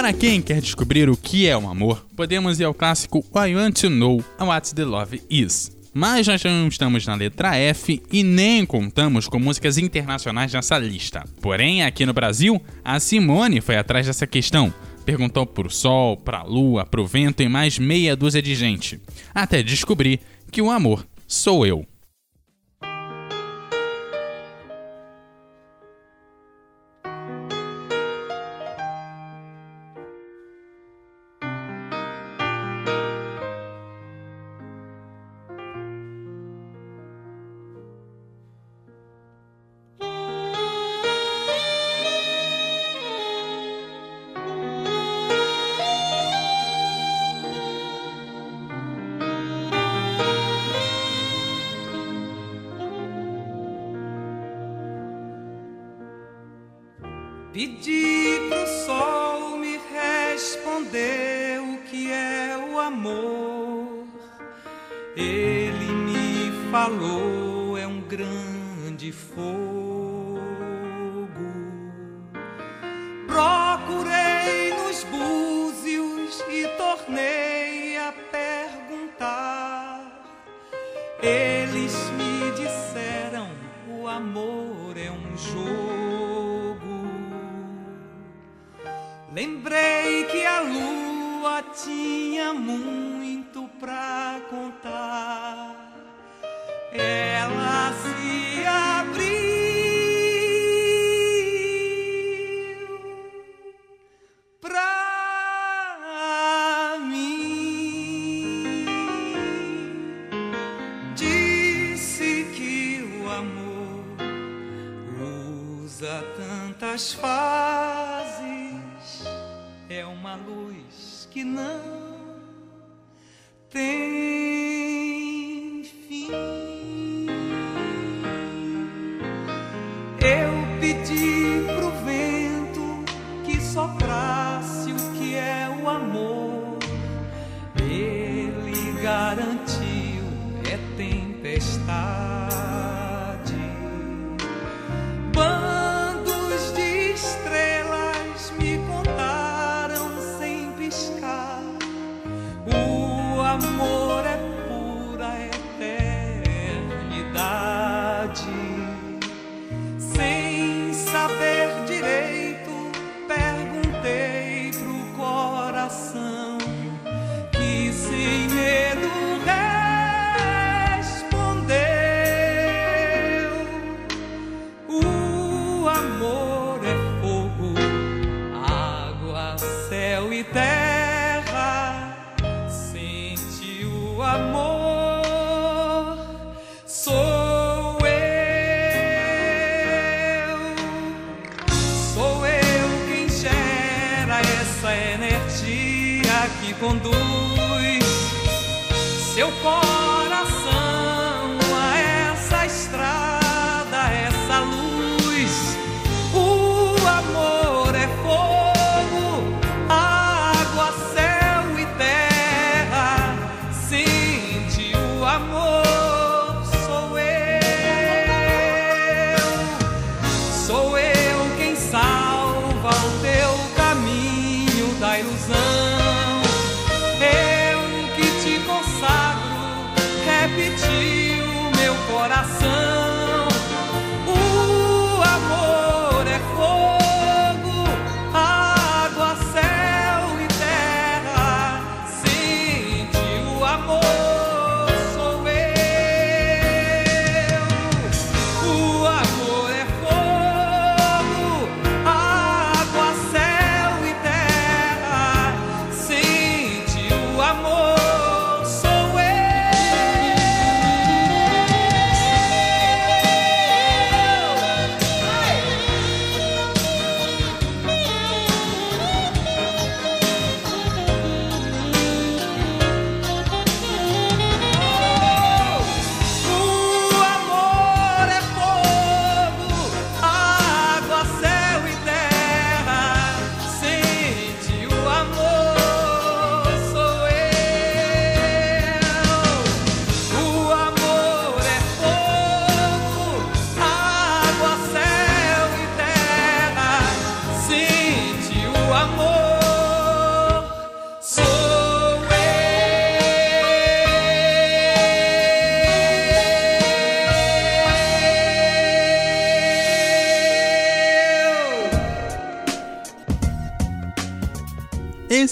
Para quem quer descobrir o que é o amor, podemos ir ao clássico I Want to Know What the Love Is. Mas nós não estamos na letra F e nem contamos com músicas internacionais nessa lista. Porém, aqui no Brasil, a Simone foi atrás dessa questão. Perguntou pro sol, pra lua, pro vento e mais meia dúzia de gente. Até descobrir que o amor sou eu.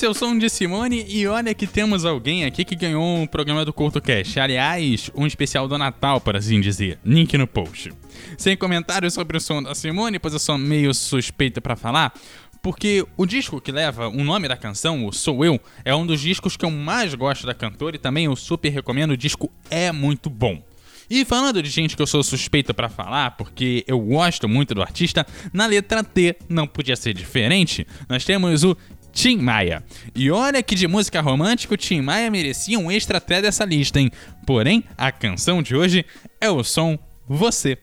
É o som de Simone e olha que temos alguém aqui que ganhou um programa do CurtoCast. Aliás, um especial do Natal, por assim dizer. Link no post. Sem comentários sobre o som da Simone, pois eu sou meio suspeita pra falar, porque o disco que leva o nome da canção, o Sou Eu, é um dos discos que eu mais gosto da cantora e também eu super recomendo, o disco é muito bom. E falando de gente que eu sou suspeita pra falar, porque eu gosto muito do artista, na letra T não podia ser diferente. Nós temos o Tim Maia. E olha que de música romântica o Tim Maia merecia um extra até dessa lista, hein? Porém, a canção de hoje é o som Você.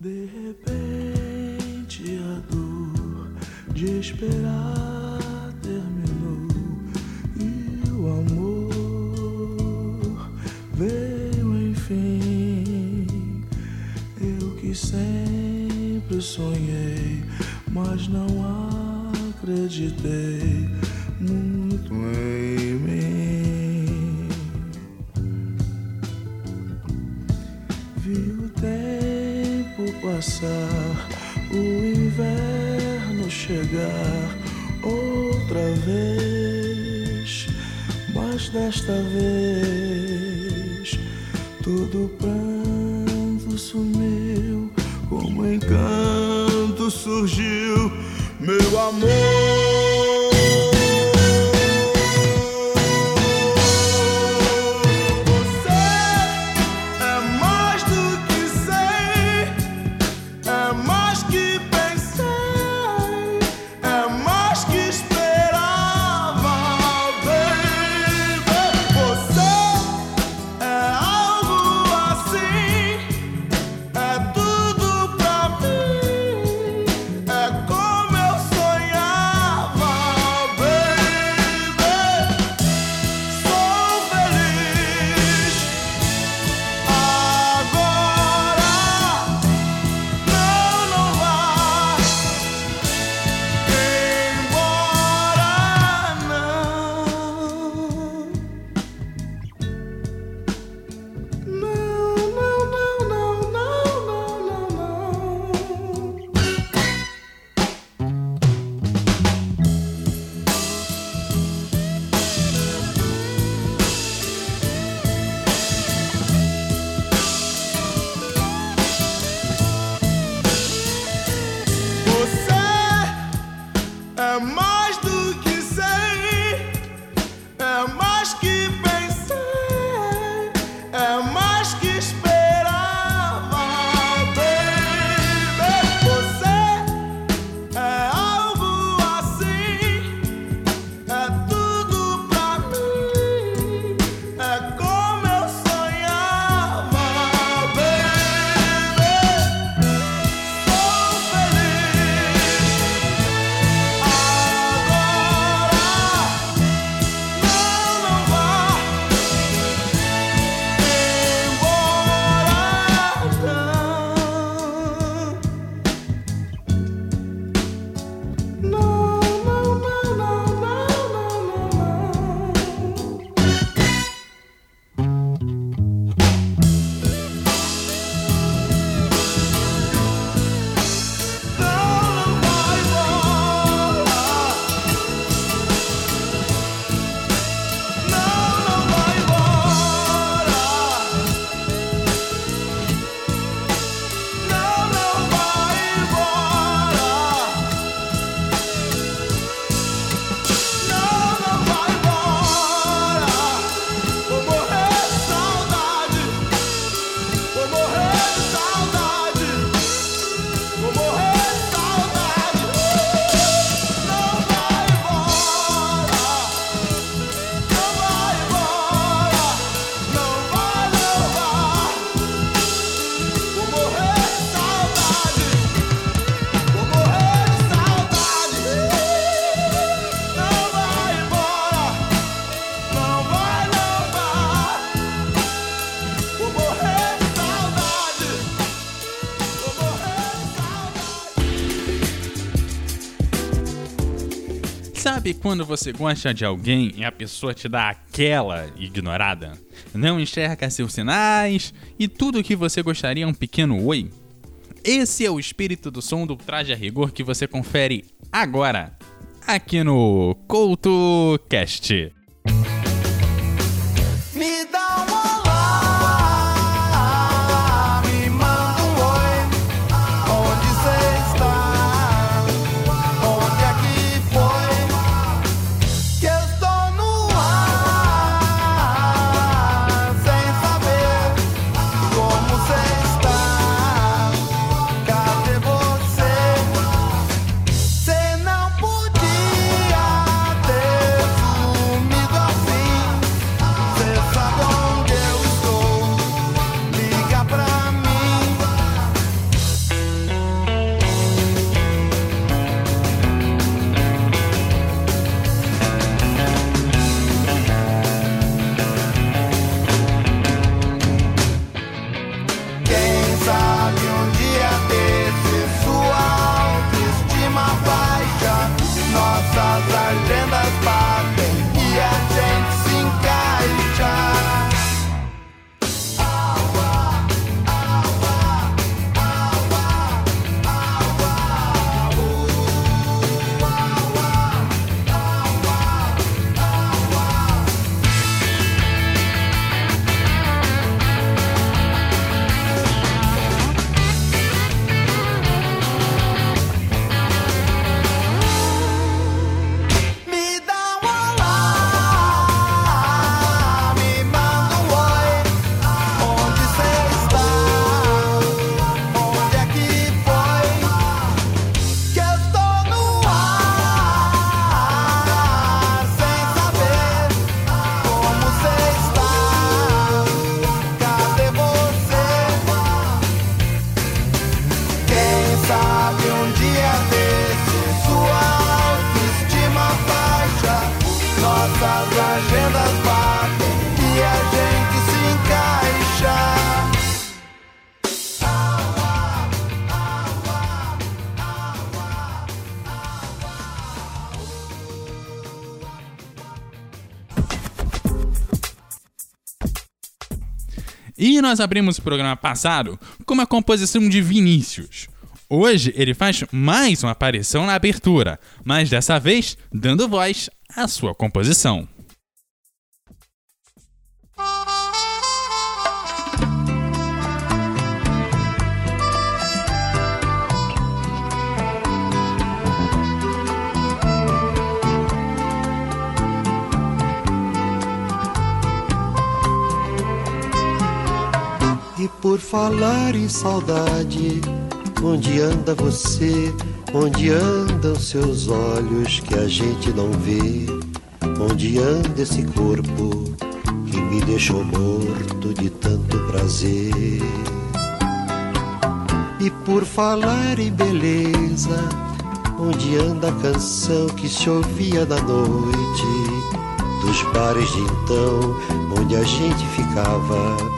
De repente a dor de esperar terminou e o amor veio enfim. Eu que sempre sonhei, mas não acreditei muito em mim. Vi o tempo passar, o inverno chegar outra vez, mas desta vez todo pranto sumiu, como encanto surgiu, meu amor. Sabe quando você gosta de alguém e a pessoa te dá aquela ignorada? Não enxerga seus sinais e tudo que você gostaria é um pequeno oi? Esse é o espírito do som do traje a rigor que você confere agora, aqui no CoutoCast. E nós abrimos o programa passado com uma composição de Vinícius. Hoje ele faz mais uma aparição na abertura, mas dessa vez dando voz à sua composição. E por falar em saudade, onde anda você? Onde andam seus olhos que a gente não vê? Onde anda esse corpo que me deixou morto de tanto prazer? E por falar em beleza, onde anda a canção que se ouvia na noite? Dos bares de então, onde a gente ficava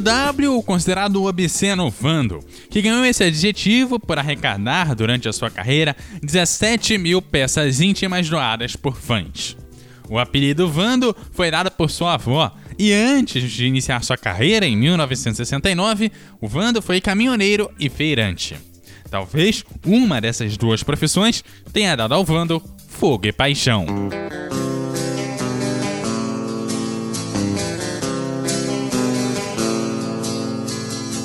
No W, o considerado obsceno Vando, que ganhou esse adjetivo por arrecadar durante a sua carreira 17 mil peças íntimas doadas por fãs. O apelido Vando foi dado por sua avó, e antes de iniciar sua carreira em 1969, o Vando foi caminhoneiro e feirante. Talvez uma dessas duas profissões tenha dado ao Vando fogo e paixão.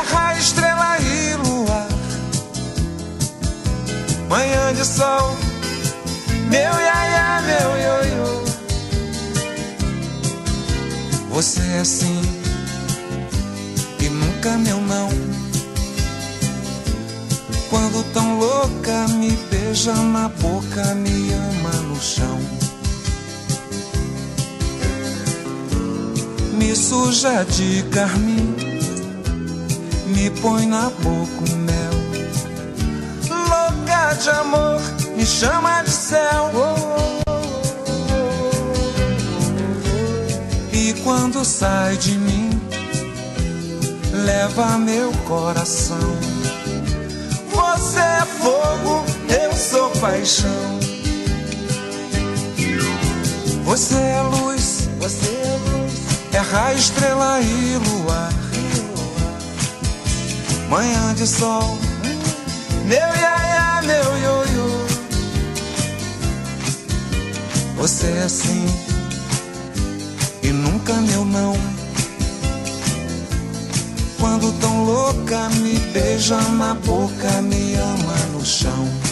raio, estrela e luar. Manhã de sol, meu iaia, meu ioiô. Você é assim e nunca meu não. Quando tão louca me beija na boca, me ama no chão. Me suja de carmim, me põe na boca o mel. Louca de amor, me chama de céu. E quando sai de mim, leva meu coração. Você é fogo, eu sou paixão. Você é luz, você é luz, é raio, estrela e luar. Manhã de sol, meu iaia, meu ioiô. Você é assim e nunca meu não. Quando tão louca me beija na boca, me ama no chão.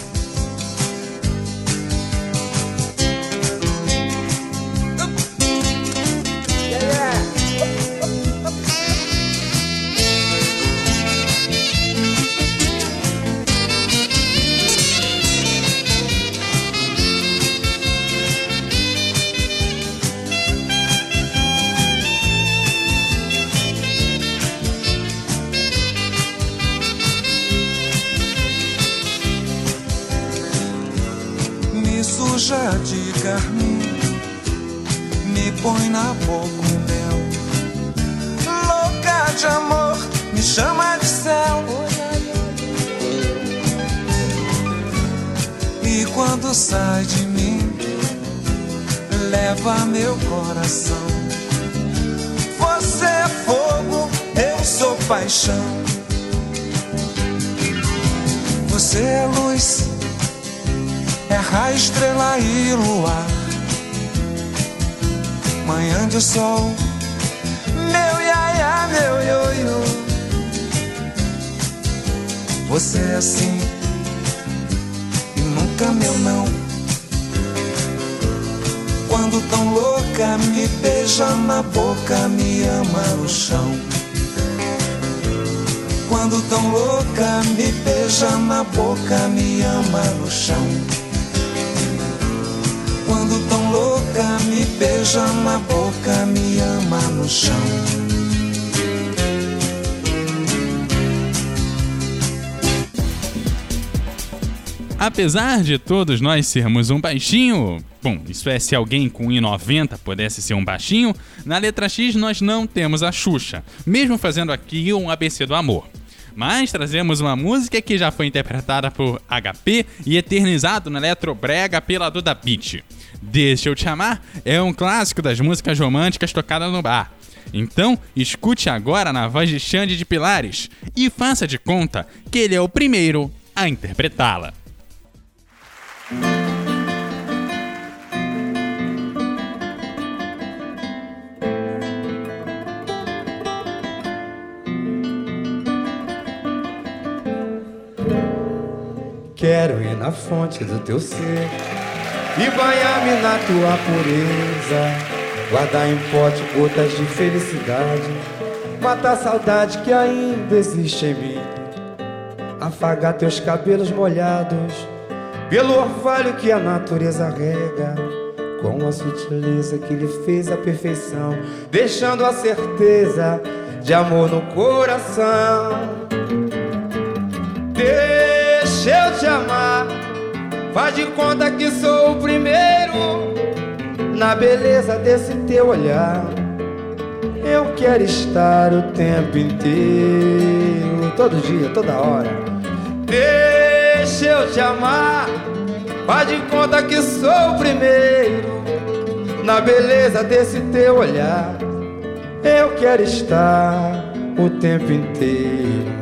Apesar de todos nós sermos um baixinho, bom, isso é se alguém com 1,90 pudesse ser um baixinho, na letra X nós não temos a Xuxa, mesmo fazendo aqui um ABC do amor. mas trazemos uma música que já foi interpretada por HP e eternizado na Eletrobrega pela Duda Beat. Deixa eu te amar é um clássico das músicas românticas tocadas no bar. Então, escute agora na voz de Xande de Pilares e faça de conta que ele é o primeiro a interpretá-la. Quero ir na fonte do teu ser e banhar-me na tua pureza. Guardar em pote gotas de felicidade, matar a saudade que ainda existe em mim. Afagar teus cabelos molhados pelo orvalho que a natureza rega, com a sutileza que lhe fez a perfeição, deixando a certeza de amor no coração. Deixa eu te amar, faz de conta que sou o primeiro na beleza desse teu olhar. Eu quero estar o tempo inteiro, todo dia, toda hora. Deixa eu te amar, faz de conta que sou o primeiro. Na beleza desse teu olhar, eu quero estar o tempo inteiro.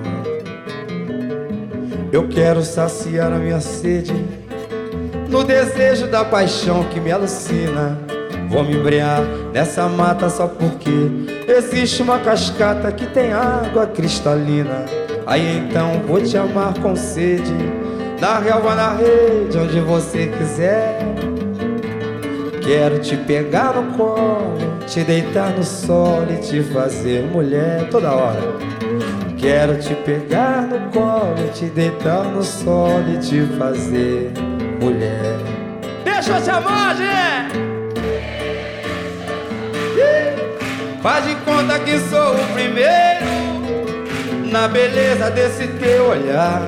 Eu quero saciar a minha sede no desejo da paixão que me alucina. Vou me embrear nessa mata só porque existe uma cascata que tem água cristalina. Aí então vou te amar com sede, na relva, na rede, onde você quiser. Quero te pegar no colo, te deitar no solo e te fazer mulher toda hora. Quero te pegar no colo, te deitar no solo e te fazer mulher. Deixa eu te amar, gente! Faz de conta que sou o primeiro na beleza desse teu olhar.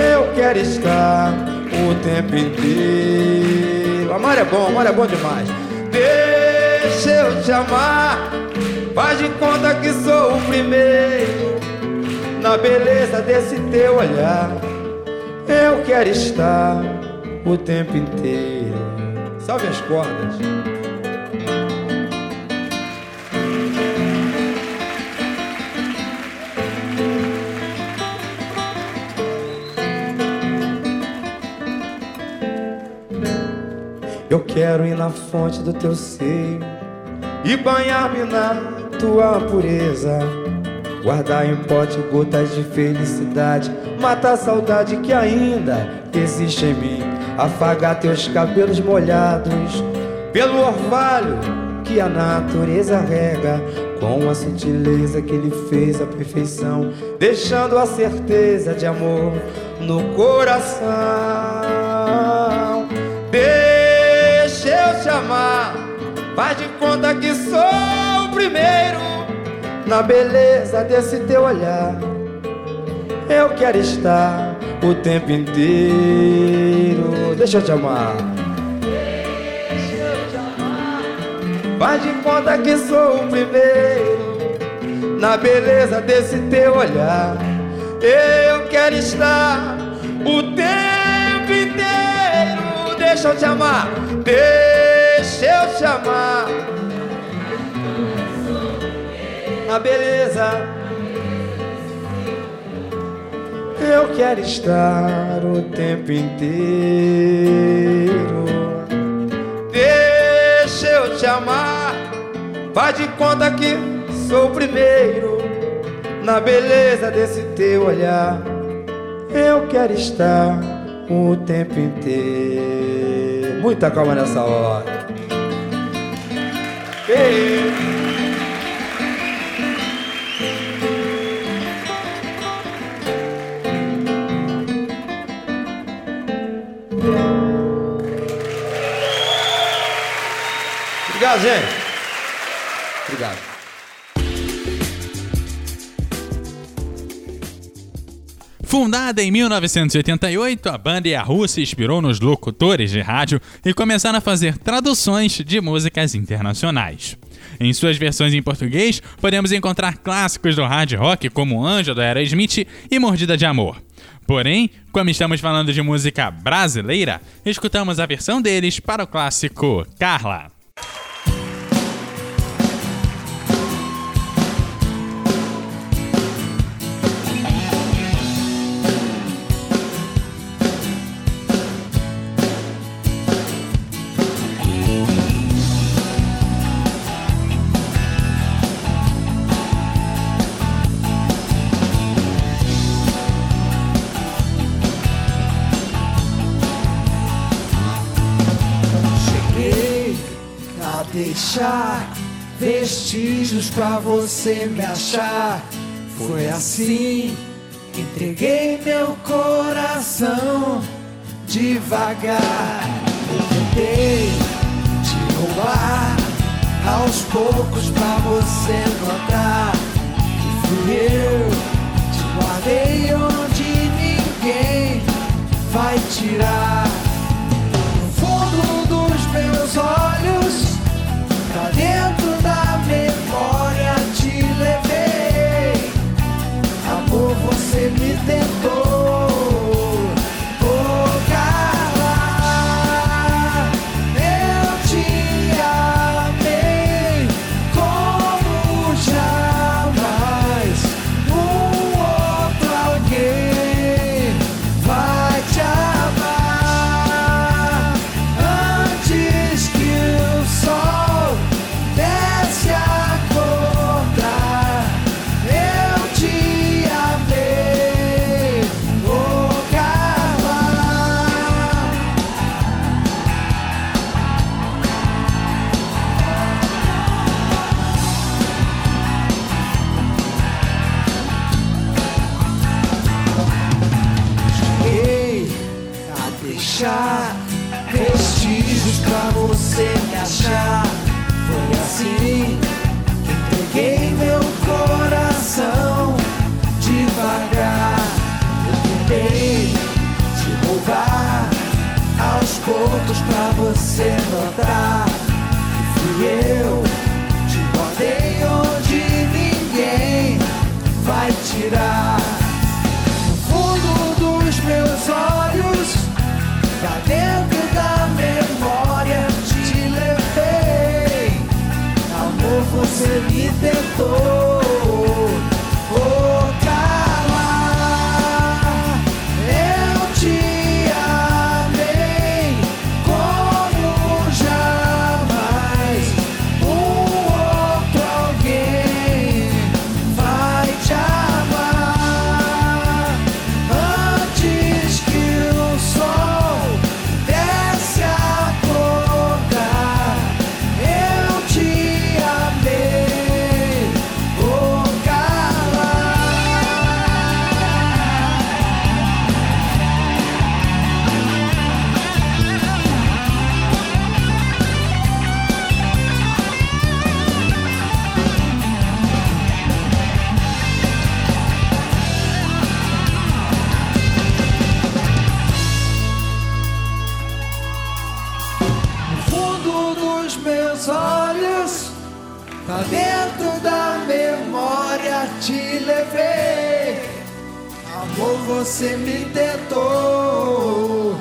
Eu quero estar o tempo inteiro. Amar é bom, amar é bom demais. Deixa eu te amar. Faz de conta que sou o primeiro na beleza desse teu olhar. Eu quero estar o tempo inteiro. Salve as cordas. Eu quero ir na fonte do teu seio e banhar-me na tua pureza. Guardar em pote gotas de felicidade, matar a saudade que ainda existe em mim. Afagar teus cabelos molhados pelo orvalho que a natureza rega, com a sutileza que ele fez a perfeição, deixando a certeza de amor no coração. Deixa eu te amar, faz de conta que sou o primeiro na beleza desse teu olhar. Eu quero estar o tempo inteiro. Deixa eu te amar. Faz de conta que sou o primeiro na beleza desse teu olhar. Eu quero estar o tempo inteiro. Deixa eu te amar. Deixa eu te amar. A beleza. Eu quero estar o tempo inteiro. Deixa eu te amar. Faz de conta que sou o primeiro na beleza desse teu olhar. Eu quero estar o tempo inteiro. Muita calma nessa hora. Ei. Obrigado, gente. Fundada em 1988, a banda Yahoo se inspirou nos locutores de rádio e começaram a fazer traduções de músicas internacionais. Em suas versões em português, podemos encontrar clássicos do hard rock como Anjo do Aerosmith e Mordida de Amor. Porém, como estamos falando de música brasileira, escutamos a versão deles para o clássico Carla. Pra você me achar. Foi assim que entreguei meu coração devagar. Tentei te roubar aos poucos pra você notar que fui eu. Te guardei onde ninguém vai tirar. Dentro da memória te levei. Amor, você me tentou.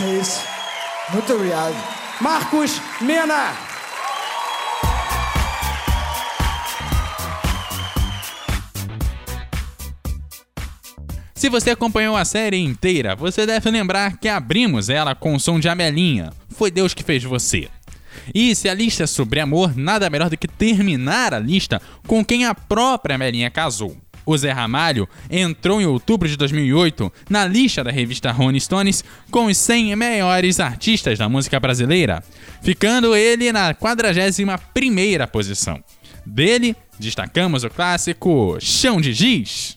Vocês. Muito obrigado. Marcos Mena. Se você acompanhou a série inteira, você deve lembrar que abrimos ela com o som de Amelinha. Foi Deus que fez você. E se a lista é sobre amor, nada melhor do que terminar a lista com quem a própria Amelinha casou. O Zé Ramalho entrou em outubro de 2008 na lista da revista Rolling Stones com os 100 maiores artistas da música brasileira, ficando ele na 41ª posição. Dele, destacamos o clássico Chão de Giz.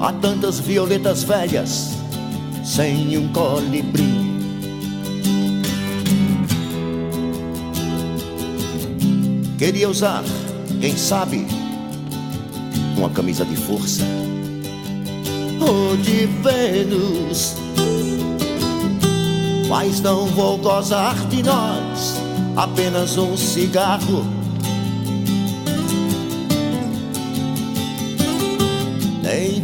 Há tantas violetas velhas sem um colibri. Queria usar, quem sabe, uma camisa de força ou de Vênus. Mas não vou gozar de nós, apenas um cigarro.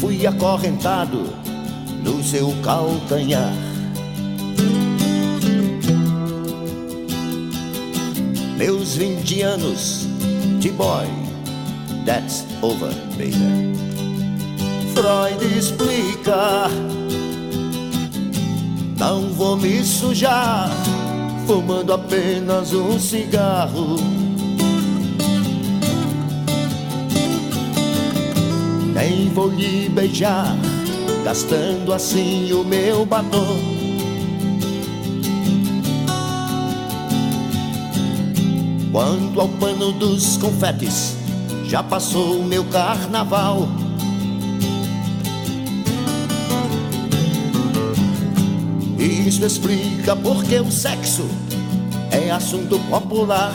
Fui acorrentado no seu calcanhar. Meus 20 anos de boy, that's over, baby. Freud explica. Não vou me sujar fumando apenas um cigarro. Nem vou lhe beijar, gastando assim o meu batom. Quanto ao pano dos confetes, já passou o meu carnaval. Isso explica porque o sexo é assunto popular.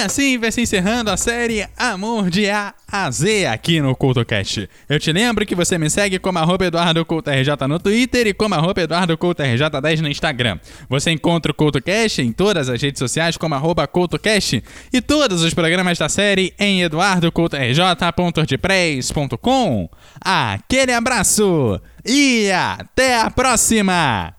Assim vai se encerrando a série Amor de A a Z aqui no CultoCast. Eu te lembro que você me segue como arroba EduardoCultoRJ no Twitter e como arroba EduardoCultoRJ10 no Instagram. Você encontra o CultoCast em todas as redes sociais como arroba CultoCast e todos os programas da série em eduardocultorj.wordpress.com. Aquele abraço e até a próxima!